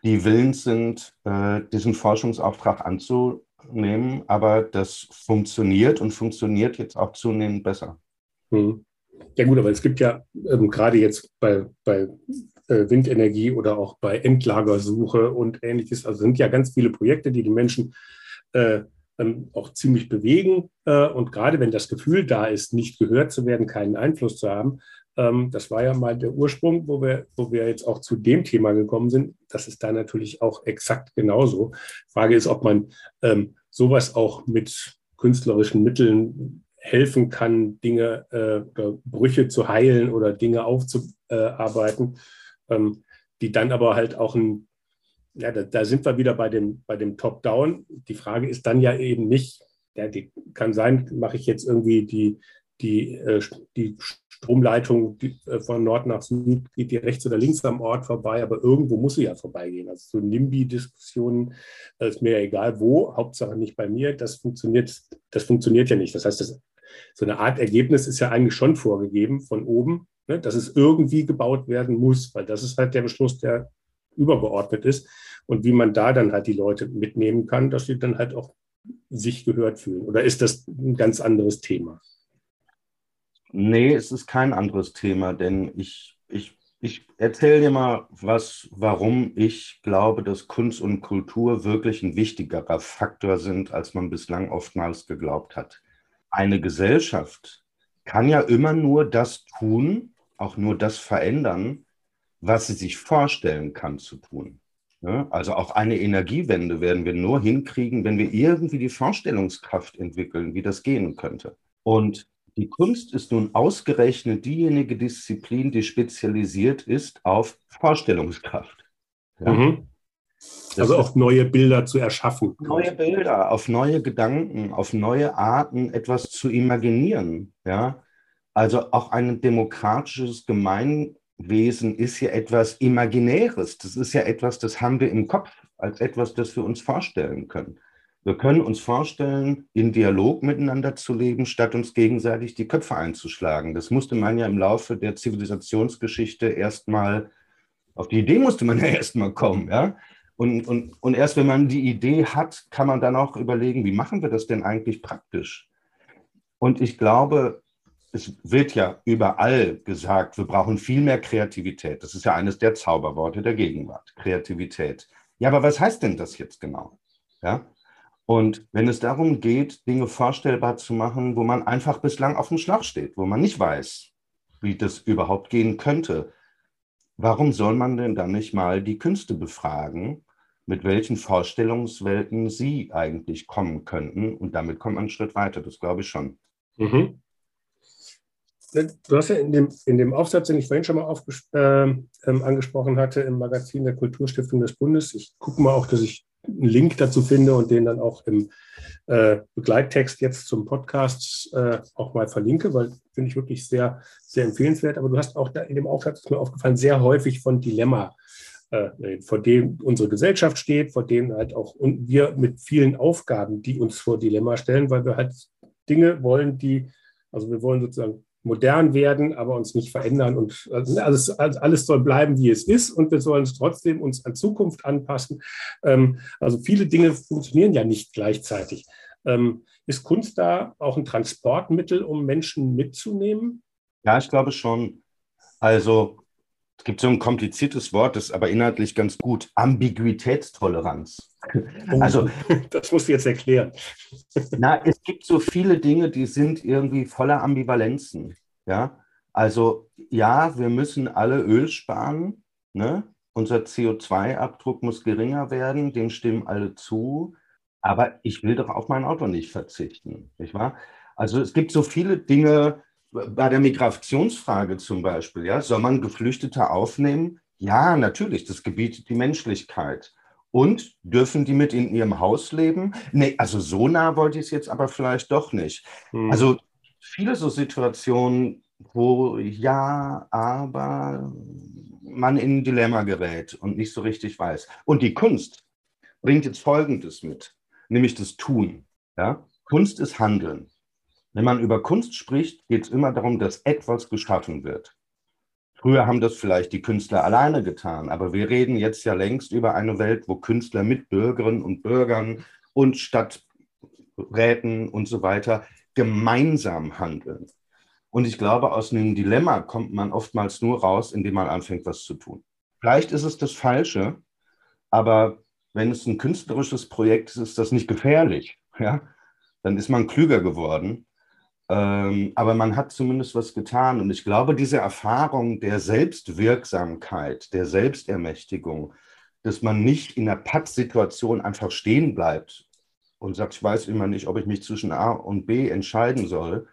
B: die willens sind, äh, diesen Forschungsauftrag anzunehmen nehmen, aber das funktioniert und funktioniert jetzt auch zunehmend besser.
A: Hm. Ja gut, aber es gibt ja ähm, gerade jetzt bei, bei äh, Windenergie oder auch bei Endlagersuche und ähnliches, also sind ja ganz viele Projekte, die die Menschen äh, ähm, auch ziemlich bewegen. Äh, und gerade wenn das Gefühl da ist, nicht gehört zu werden, keinen Einfluss zu haben, das war ja mal der Ursprung, wo wir, wo wir jetzt auch zu dem Thema gekommen sind. Das ist da natürlich auch exakt genauso. Frage ist, ob man ähm, sowas auch mit künstlerischen Mitteln helfen kann, Dinge äh, Brüche zu heilen oder Dinge aufzuarbeiten, ähm, die dann aber halt auch ein, ja, da, da, sind wir wieder bei dem, bei dem Top-Down. Die Frage ist dann ja eben nicht, ja, die kann sein, mache ich jetzt irgendwie die, die, äh, die Stromleitung äh, von Nord nach Süd, geht die rechts oder links am Ort vorbei, aber irgendwo muss sie ja vorbeigehen. Also so NIMBY-Diskussionen äh, ist mir ja egal wo, Hauptsache nicht bei mir, das funktioniert, das funktioniert ja nicht. Das heißt, das, so eine Art Ergebnis ist ja eigentlich schon vorgegeben von oben, ne, dass es irgendwie gebaut werden muss, weil das ist halt der Beschluss, der übergeordnet ist. Und wie man da dann halt die Leute mitnehmen kann, dass sie dann halt auch sich gehört fühlen. Oder ist das ein ganz anderes Thema?
B: Nee, es ist kein anderes Thema, denn ich, ich, ich erzähle dir mal was, warum ich glaube, dass Kunst und Kultur wirklich ein wichtigerer Faktor sind, als man bislang oftmals geglaubt hat. Eine Gesellschaft kann ja immer nur das tun, auch nur das verändern, was sie sich vorstellen kann zu tun. Also auch eine Energiewende werden wir nur hinkriegen, wenn wir irgendwie die Vorstellungskraft entwickeln, wie das gehen könnte. Und die Kunst ist nun ausgerechnet diejenige Disziplin, die spezialisiert ist auf Vorstellungskraft.
A: Ja? Mhm. Also auf neue Bilder zu erschaffen.
B: Neue Bilder, auf neue Gedanken, auf neue Arten, etwas zu imaginieren. Ja? Also auch ein demokratisches Gemeinwesen ist ja etwas Imaginäres. Das ist ja etwas, das haben wir im Kopf als etwas, das wir uns vorstellen können. Wir können uns vorstellen, in Dialog miteinander zu leben, statt uns gegenseitig die Köpfe einzuschlagen. Das musste man ja im Laufe der Zivilisationsgeschichte erstmal, auf die Idee musste man ja erstmal kommen. Ja? Und, und, und erst wenn man die Idee hat, kann man dann auch überlegen, wie machen wir das denn eigentlich praktisch? Und ich glaube, es wird ja überall gesagt, wir brauchen viel mehr Kreativität. Das ist ja eines der Zauberworte der Gegenwart, Kreativität. Ja, aber was heißt denn das jetzt genau? Ja? Und wenn es darum geht, Dinge vorstellbar zu machen, wo man einfach bislang auf dem Schlag steht, wo man nicht weiß, wie das überhaupt gehen könnte, warum soll man denn dann nicht mal die Künste befragen, mit welchen Vorstellungswelten sie eigentlich kommen könnten? Und damit kommt man einen Schritt weiter, das glaube ich schon. Mhm.
A: Du hast ja in dem, in dem Aufsatz, den ich vorhin schon mal äh, angesprochen hatte, im Magazin der Kulturstiftung des Bundes, ich gucke mal auch, dass ich einen Link dazu finde und den dann auch im äh, Begleittext jetzt zum Podcast äh, auch mal verlinke, weil finde ich wirklich sehr, sehr empfehlenswert. Aber du hast auch da in dem Aufsatz, ist mir aufgefallen, sehr häufig von Dilemma, äh, vor dem unsere Gesellschaft steht, vor dem halt auch und wir mit vielen Aufgaben, die uns vor Dilemma stellen, weil wir halt Dinge wollen, die, also wir wollen sozusagen modern werden, aber uns nicht verändern und also alles, alles soll bleiben, wie es ist und wir sollen trotzdem uns an Zukunft anpassen. Ähm, also viele Dinge funktionieren ja nicht gleichzeitig. Ähm, ist Kunst da auch ein Transportmittel, um Menschen mitzunehmen?
B: Ja, ich glaube schon. Also es gibt so ein kompliziertes Wort, das ist aber inhaltlich ganz gut. Ambiguitätstoleranz.
A: Oh, also, das musst du jetzt erklären.
B: Na, es gibt so viele Dinge, die sind irgendwie voller Ambivalenzen. Ja, also ja, wir müssen alle Öl sparen. Ne? Unser CO2-Abdruck muss geringer werden, dem stimmen alle zu. Aber ich will doch auf mein Auto nicht verzichten, nicht wahr? Also es gibt so viele Dinge, bei der Migrationsfrage zum Beispiel, ja, soll man Geflüchtete aufnehmen? Ja, natürlich, das gebietet die Menschlichkeit. Und dürfen die mit in ihrem Haus leben? Nee, also so nah wollte ich es jetzt aber vielleicht doch nicht. Hm. Also viele so Situationen, wo ja, aber man in ein Dilemma gerät und nicht so richtig weiß. Und die Kunst bringt jetzt Folgendes mit, nämlich das Tun. Ja? Kunst ist Handeln. Wenn man über Kunst spricht, geht es immer darum, dass etwas geschaffen wird. Früher haben das vielleicht die Künstler alleine getan, aber wir reden jetzt ja längst über eine Welt, wo Künstler mit Bürgerinnen und Bürgern und Stadträten und so weiter gemeinsam handeln. Und ich glaube, aus einem Dilemma kommt man oftmals nur raus, indem man anfängt, was zu tun. Vielleicht ist es das Falsche, aber wenn es ein künstlerisches Projekt ist, ist das nicht gefährlich. Ja? Dann ist man klüger geworden ähm, aber man hat zumindest was getan. Und ich glaube, diese Erfahrung der Selbstwirksamkeit, der Selbstermächtigung, dass man nicht in der Pattsituation einfach stehen bleibt und sagt, ich weiß immer nicht, ob ich mich zwischen A und B entscheiden soll.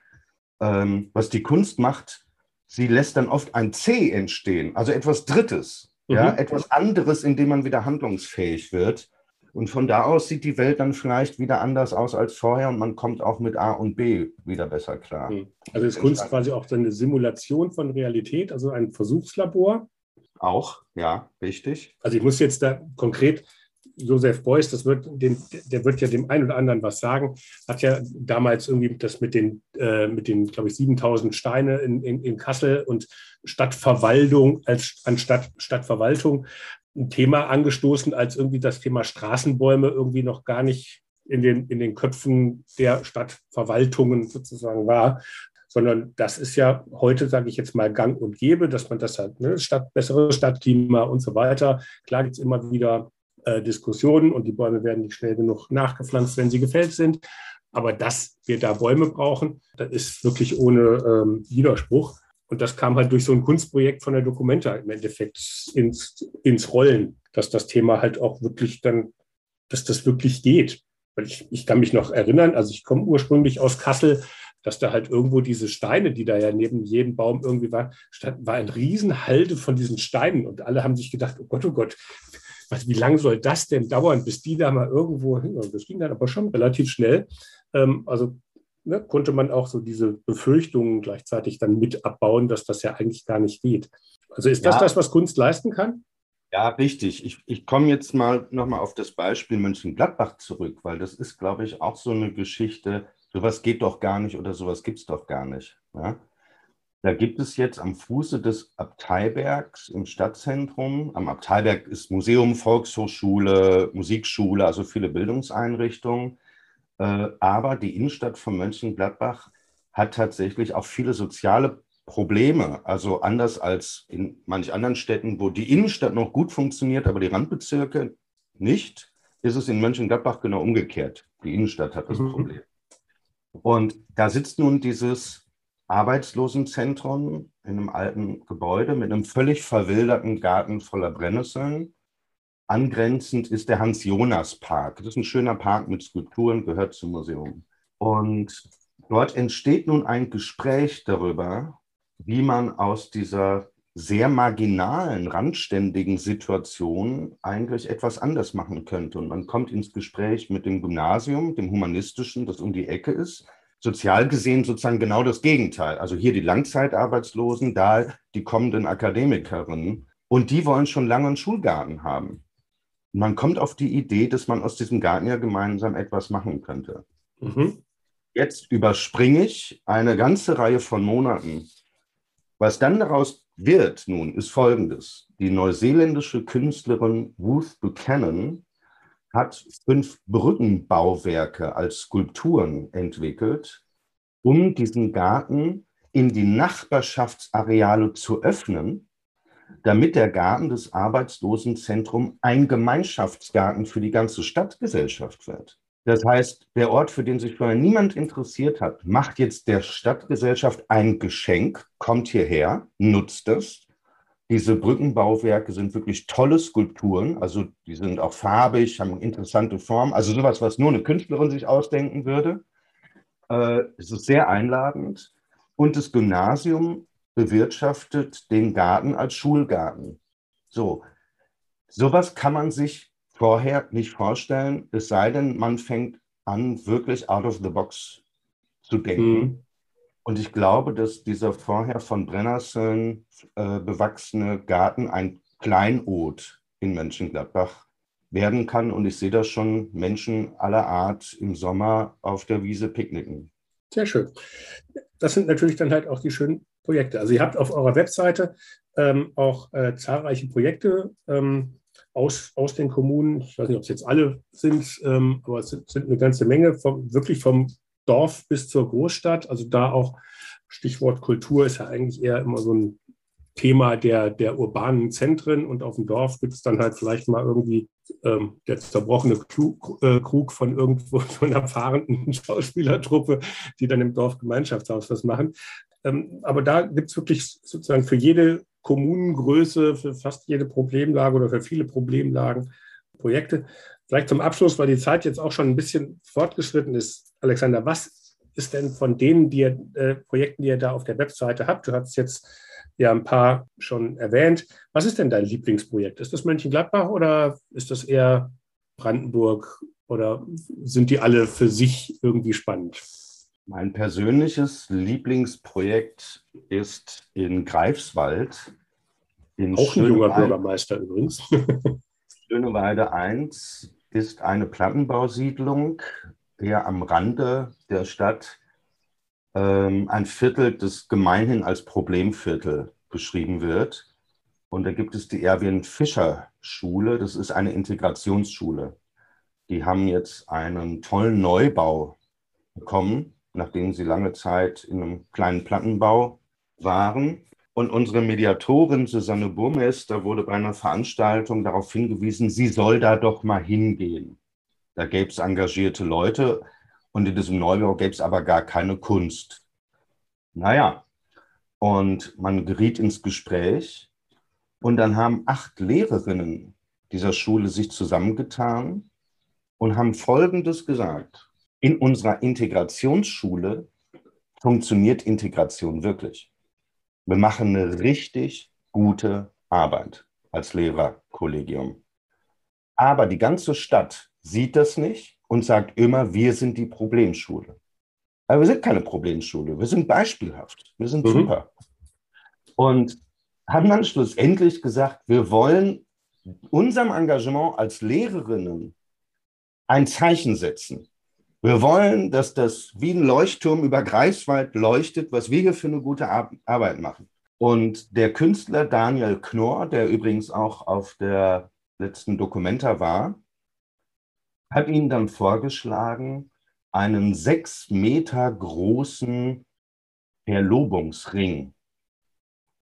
B: Ähm, was die Kunst macht, sie lässt dann oft ein C entstehen, also etwas Drittes, mhm. ja, etwas anderes, in dem man wieder handlungsfähig wird. Und von da aus sieht die Welt dann vielleicht wieder anders aus als vorher und man kommt auch mit A und B wieder besser klar. Hm.
A: Also ist Kunst quasi auch so eine Simulation von Realität, also ein Versuchslabor?
B: Auch, ja, richtig.
A: Also ich muss jetzt da konkret Josef Beuys, das wird dem, der wird ja dem einen oder anderen was sagen, hat ja damals irgendwie das mit den, äh, mit den glaube ich, 7000 Steine in, in, in Kassel und Stadtverwaltung als anstatt Stadtverwaltung ein Thema angestoßen, als irgendwie das Thema Straßenbäume irgendwie noch gar nicht in den, in den Köpfen der Stadtverwaltungen sozusagen war, sondern das ist ja heute, sage ich jetzt mal, gang und gäbe, dass man das hat, ne, Stadt, bessere Stadtklima und so weiter. Klar gibt es immer wieder äh, Diskussionen und die Bäume werden nicht schnell genug nachgepflanzt, wenn sie gefällt sind. Aber dass wir da Bäume brauchen, das ist wirklich ohne ähm, Widerspruch. Und das kam halt durch so ein Kunstprojekt von der Documenta im Endeffekt ins, ins Rollen, dass das Thema halt auch wirklich dann, dass das wirklich geht. Weil ich, ich kann mich noch erinnern, also ich komme ursprünglich aus Kassel, dass da halt irgendwo diese Steine, die da ja neben jedem Baum irgendwie waren, stand, war ein Riesenhalde von diesen Steinen. Und alle haben sich gedacht, oh Gott, oh Gott, was, wie lange soll das denn dauern, bis die da mal irgendwo hin? Das ging dann aber schon relativ schnell. Ähm, also ne, konnte man auch so diese Befürchtungen gleichzeitig dann mit abbauen, dass das ja eigentlich gar nicht geht. Also ist das ja. das, was Kunst leisten kann?
B: Ja, richtig. Ich, ich komme jetzt mal nochmal auf das Beispiel Mönchengladbach zurück, weil das ist, glaube ich, auch so eine Geschichte, sowas geht doch gar nicht oder sowas gibt es doch gar nicht. Ja? Da gibt es jetzt am Fuße des Abteibergs im Stadtzentrum, am Abteiberg ist Museum, Volkshochschule, Musikschule, also viele Bildungseinrichtungen. Äh, aber die Innenstadt von Mönchengladbach hat tatsächlich auch viele soziale Probleme. Also anders als in manch anderen Städten, wo die Innenstadt noch gut funktioniert, aber die Randbezirke nicht, ist es in Mönchengladbach genau umgekehrt. Die Innenstadt hat das mhm. Problem. Und da sitzt nun dieses Arbeitslosenzentrum in einem alten Gebäude mit einem völlig verwilderten Garten voller Brennnesseln Angrenzend ist der Hans-Jonas-Park. Das ist ein schöner Park mit Skulpturen, gehört zum Museum. Und dort entsteht nun ein Gespräch darüber, wie man aus dieser sehr marginalen, randständigen Situation eigentlich etwas anders machen könnte. Und man kommt ins Gespräch mit dem Gymnasium, dem humanistischen, das um die Ecke ist. Sozial gesehen sozusagen genau das Gegenteil. Also hier die Langzeitarbeitslosen, da die kommenden Akademikerinnen. Und die wollen schon lange einen Schulgarten haben man kommt auf die Idee, dass man aus diesem Garten ja gemeinsam etwas machen könnte. Mhm. Jetzt überspringe ich eine ganze Reihe von Monaten. Was dann daraus wird nun, ist folgendes. Die neuseeländische Künstlerin Ruth Buchanan hat fünf Brückenbauwerke als Skulpturen entwickelt, um diesen Garten in die Nachbarschaftsareale zu öffnen, damit der Garten des Arbeitslosenzentrums ein Gemeinschaftsgarten für die ganze Stadtgesellschaft wird. Das heißt, der Ort, für den sich vorher niemand interessiert hat, macht jetzt der Stadtgesellschaft ein Geschenk, kommt hierher, nutzt es. Diese Brückenbauwerke sind wirklich tolle Skulpturen, also die sind auch farbig, haben interessante Formen, also sowas, was nur eine Künstlerin sich ausdenken würde. Äh, es ist sehr einladend. Und das Gymnasium bewirtschaftet den Garten als Schulgarten. So, sowas kann man sich vorher nicht vorstellen, es sei denn, man fängt an, wirklich out of the box zu denken. Mhm. Und ich glaube, dass dieser vorher von Brennersöllen äh, bewachsene Garten ein Kleinod in Mönchengladbach werden kann. Und ich sehe da schon Menschen aller Art im Sommer auf der Wiese picknicken.
A: Sehr schön. Das sind natürlich dann halt auch die schönen Projekte. Also ihr habt auf eurer Webseite ähm, auch äh, zahlreiche Projekte. Ähm, aus, aus den Kommunen. Ich weiß nicht, ob es jetzt alle sind, ähm, aber es sind, sind, eine ganze Menge, vom, wirklich vom Dorf bis zur Großstadt. Also da auch Stichwort Kultur ist ja eigentlich eher immer so ein Thema der, der urbanen Zentren und auf dem Dorf gibt es dann halt vielleicht mal irgendwie ähm, der zerbrochene Krug, äh, Krug von irgendwo von einer fahrenden Schauspielertruppe, die dann im Dorfgemeinschaftshaus was machen. Ähm, aber da gibt es wirklich sozusagen für jede Kommunengröße für fast jede Problemlage oder für viele Problemlagen Projekte. Vielleicht zum Abschluss, weil die Zeit jetzt auch schon ein bisschen fortgeschritten ist. Alexander, was ist denn von den die, äh, Projekten, die ihr da auf der Webseite habt? Du hast jetzt ja ein paar schon erwähnt. Was ist denn dein Lieblingsprojekt? Ist das Mönchengladbach oder ist das eher Brandenburg oder sind die alle für sich irgendwie spannend?
B: Mein persönliches Lieblingsprojekt ist in Greifswald.
A: In Auch ein junger Bürgermeister übrigens.
B: Schöneweide 1 ist eine Plattenbausiedlung, der am Rande der Stadt ähm, ein Viertel des gemeinhin als Problemviertel beschrieben wird. Und da gibt es die Erwin Fischer Schule, das ist eine Integrationsschule. Die haben jetzt einen tollen Neubau bekommen nachdem sie lange Zeit in einem kleinen Plattenbau waren. Und unsere Mediatorin Susanne Burmester wurde bei einer Veranstaltung darauf hingewiesen, sie soll da doch mal hingehen. Da gäbe es engagierte Leute und in diesem Neubau gäbe es aber gar keine Kunst. Naja, und man geriet ins Gespräch und dann haben acht Lehrerinnen dieser Schule sich zusammengetan und haben Folgendes gesagt in unserer Integrationsschule funktioniert Integration wirklich. Wir machen eine richtig gute Arbeit als Lehrerkollegium. Aber die ganze Stadt sieht das nicht und sagt immer, wir sind die Problemschule. Aber wir sind keine Problemschule, wir sind beispielhaft, wir sind mhm. super. Und haben dann schlussendlich gesagt, wir wollen unserem Engagement als Lehrerinnen ein Zeichen setzen. Wir wollen, dass das wie ein Leuchtturm über Greifswald leuchtet, was wir hier für eine gute Arbeit machen. Und der Künstler Daniel Knorr, der übrigens auch auf der letzten Dokumenta war, hat ihnen dann vorgeschlagen, einen sechs Meter großen Verlobungsring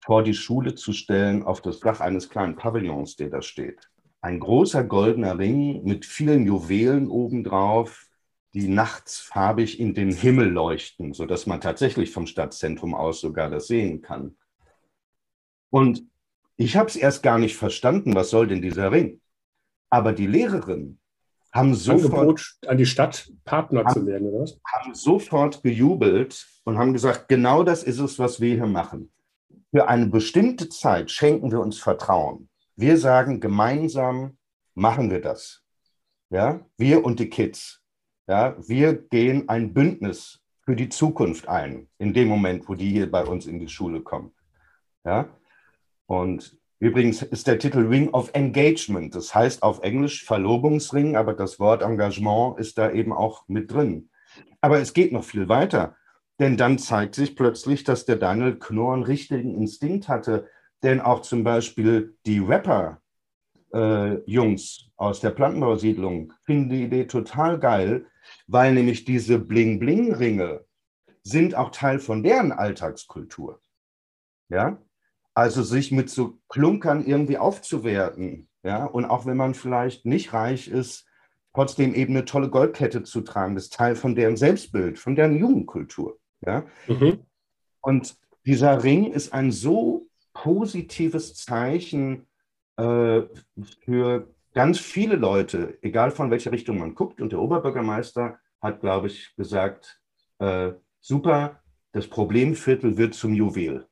B: vor die Schule zu stellen auf das Dach eines kleinen Pavillons, der da steht. Ein großer goldener Ring mit vielen Juwelen obendrauf, die nachts farbig in den Himmel leuchten, sodass man tatsächlich vom Stadtzentrum aus sogar das sehen kann. Und ich habe es erst gar nicht verstanden, was soll denn dieser Ring? Aber die Lehrerinnen haben sofort Angebot,
A: an die Stadt Partner haben, zu werden, oder was?
B: Haben sofort gejubelt und haben gesagt, genau das ist es, was wir hier machen. Für eine bestimmte Zeit schenken wir uns Vertrauen. Wir sagen, gemeinsam machen wir das. Ja, wir und die Kids. Ja, wir gehen ein Bündnis für die Zukunft ein, in dem Moment, wo die hier bei uns in die Schule kommen. Ja? Und übrigens ist der Titel Ring of Engagement, das heißt auf Englisch Verlobungsring, aber das Wort Engagement ist da eben auch mit drin. Aber es geht noch viel weiter. Denn dann zeigt sich plötzlich, dass der Daniel Knorr einen richtigen Instinkt hatte. Denn auch zum Beispiel die Rapper-Jungs äh, aus der Plattenbausiedlung finden die Idee total geil, weil nämlich diese Bling-Bling-Ringe sind auch Teil von deren Alltagskultur. Ja, also sich mit so Klunkern irgendwie aufzuwerten. Ja, und auch wenn man vielleicht nicht reich ist, trotzdem eben eine tolle Goldkette zu tragen, das ist Teil von deren Selbstbild, von deren Jugendkultur. Ja? Mhm. Und dieser Ring ist ein so positives Zeichen äh, für ganz viele Leute, egal von welcher Richtung man guckt. Und der Oberbürgermeister hat, glaube ich, gesagt, äh, super, das Problemviertel wird zum Juwel.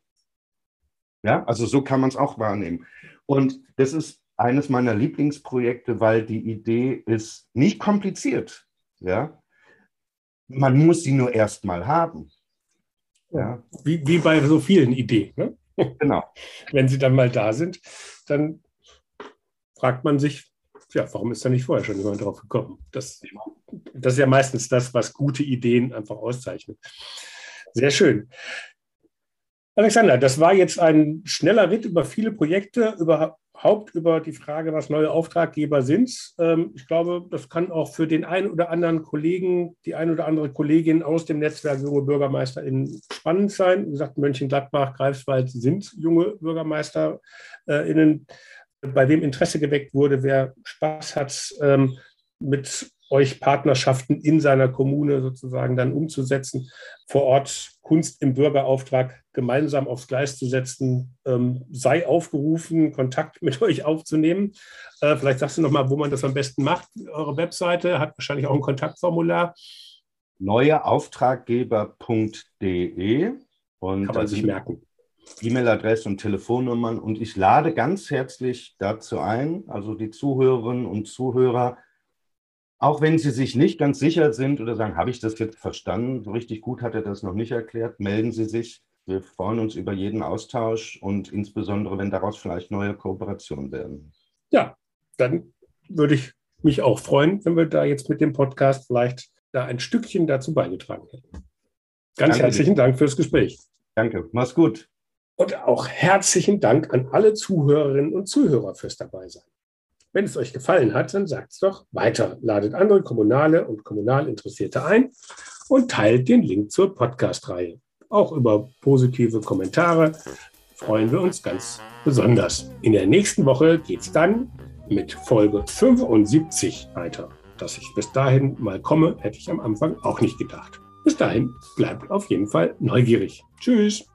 B: Ja, also so kann man es auch wahrnehmen. Und das ist eines meiner Lieblingsprojekte, weil die Idee ist nicht kompliziert. Ja, man muss sie nur erstmal haben.
A: Ja. Wie, wie bei so vielen Ideen. Ne?
B: Genau.
A: Wenn sie dann mal da sind, dann fragt man sich, ja, warum ist da nicht vorher schon jemand drauf gekommen? Das, das ist ja meistens das, was gute Ideen einfach auszeichnet. Sehr schön. Alexander, das war jetzt ein schneller Ritt über viele Projekte, über Haupt über die Frage, was neue Auftraggeber sind. Ähm, ich glaube, das kann auch für den einen oder anderen Kollegen, die ein oder andere Kollegin aus dem Netzwerk Junge BürgermeisterInnen spannend sein. Wie gesagt, Mönchengladbach, Greifswald sind junge BürgermeisterInnen, bei wem Interesse geweckt wurde, wer Spaß hat, ähm, mit euch Partnerschaften in seiner Kommune sozusagen dann umzusetzen, vor Ort Kunst im Bürgerauftrag gemeinsam aufs Gleis zu setzen, ähm, sei aufgerufen, Kontakt mit euch aufzunehmen. Äh, vielleicht sagst du noch mal, wo man das am besten macht. Eure Webseite hat wahrscheinlich auch ein Kontaktformular.
B: Neueauftraggeber.de
A: und kann man sich merken.
B: E-Mail-Adresse und Telefonnummern und ich lade ganz herzlich dazu ein, also die Zuhörerinnen und Zuhörer, auch wenn Sie sich nicht ganz sicher sind oder sagen, habe ich das jetzt verstanden? So richtig gut hat er das noch nicht erklärt. Melden Sie sich. Wir freuen uns über jeden Austausch und insbesondere, wenn daraus vielleicht neue Kooperationen werden.
A: Ja, dann würde ich mich auch freuen, wenn wir da jetzt mit dem Podcast vielleicht da ein Stückchen dazu beigetragen hätten. Ganz Danke herzlichen dir. Dank fürs Gespräch.
B: Danke, mach's gut.
A: Und auch herzlichen Dank an alle Zuhörerinnen und Zuhörer fürs Dabeisein. Wenn es euch gefallen hat, dann sagt es doch weiter. Ladet andere Kommunale und kommunal Interessierte ein und teilt den Link zur Podcast-Reihe. Auch über positive Kommentare freuen wir uns ganz besonders. In der nächsten Woche geht es dann mit Folge 75 weiter. Dass ich bis dahin mal komme, hätte ich am Anfang auch nicht gedacht. Bis dahin bleibt auf jeden Fall neugierig. Tschüss.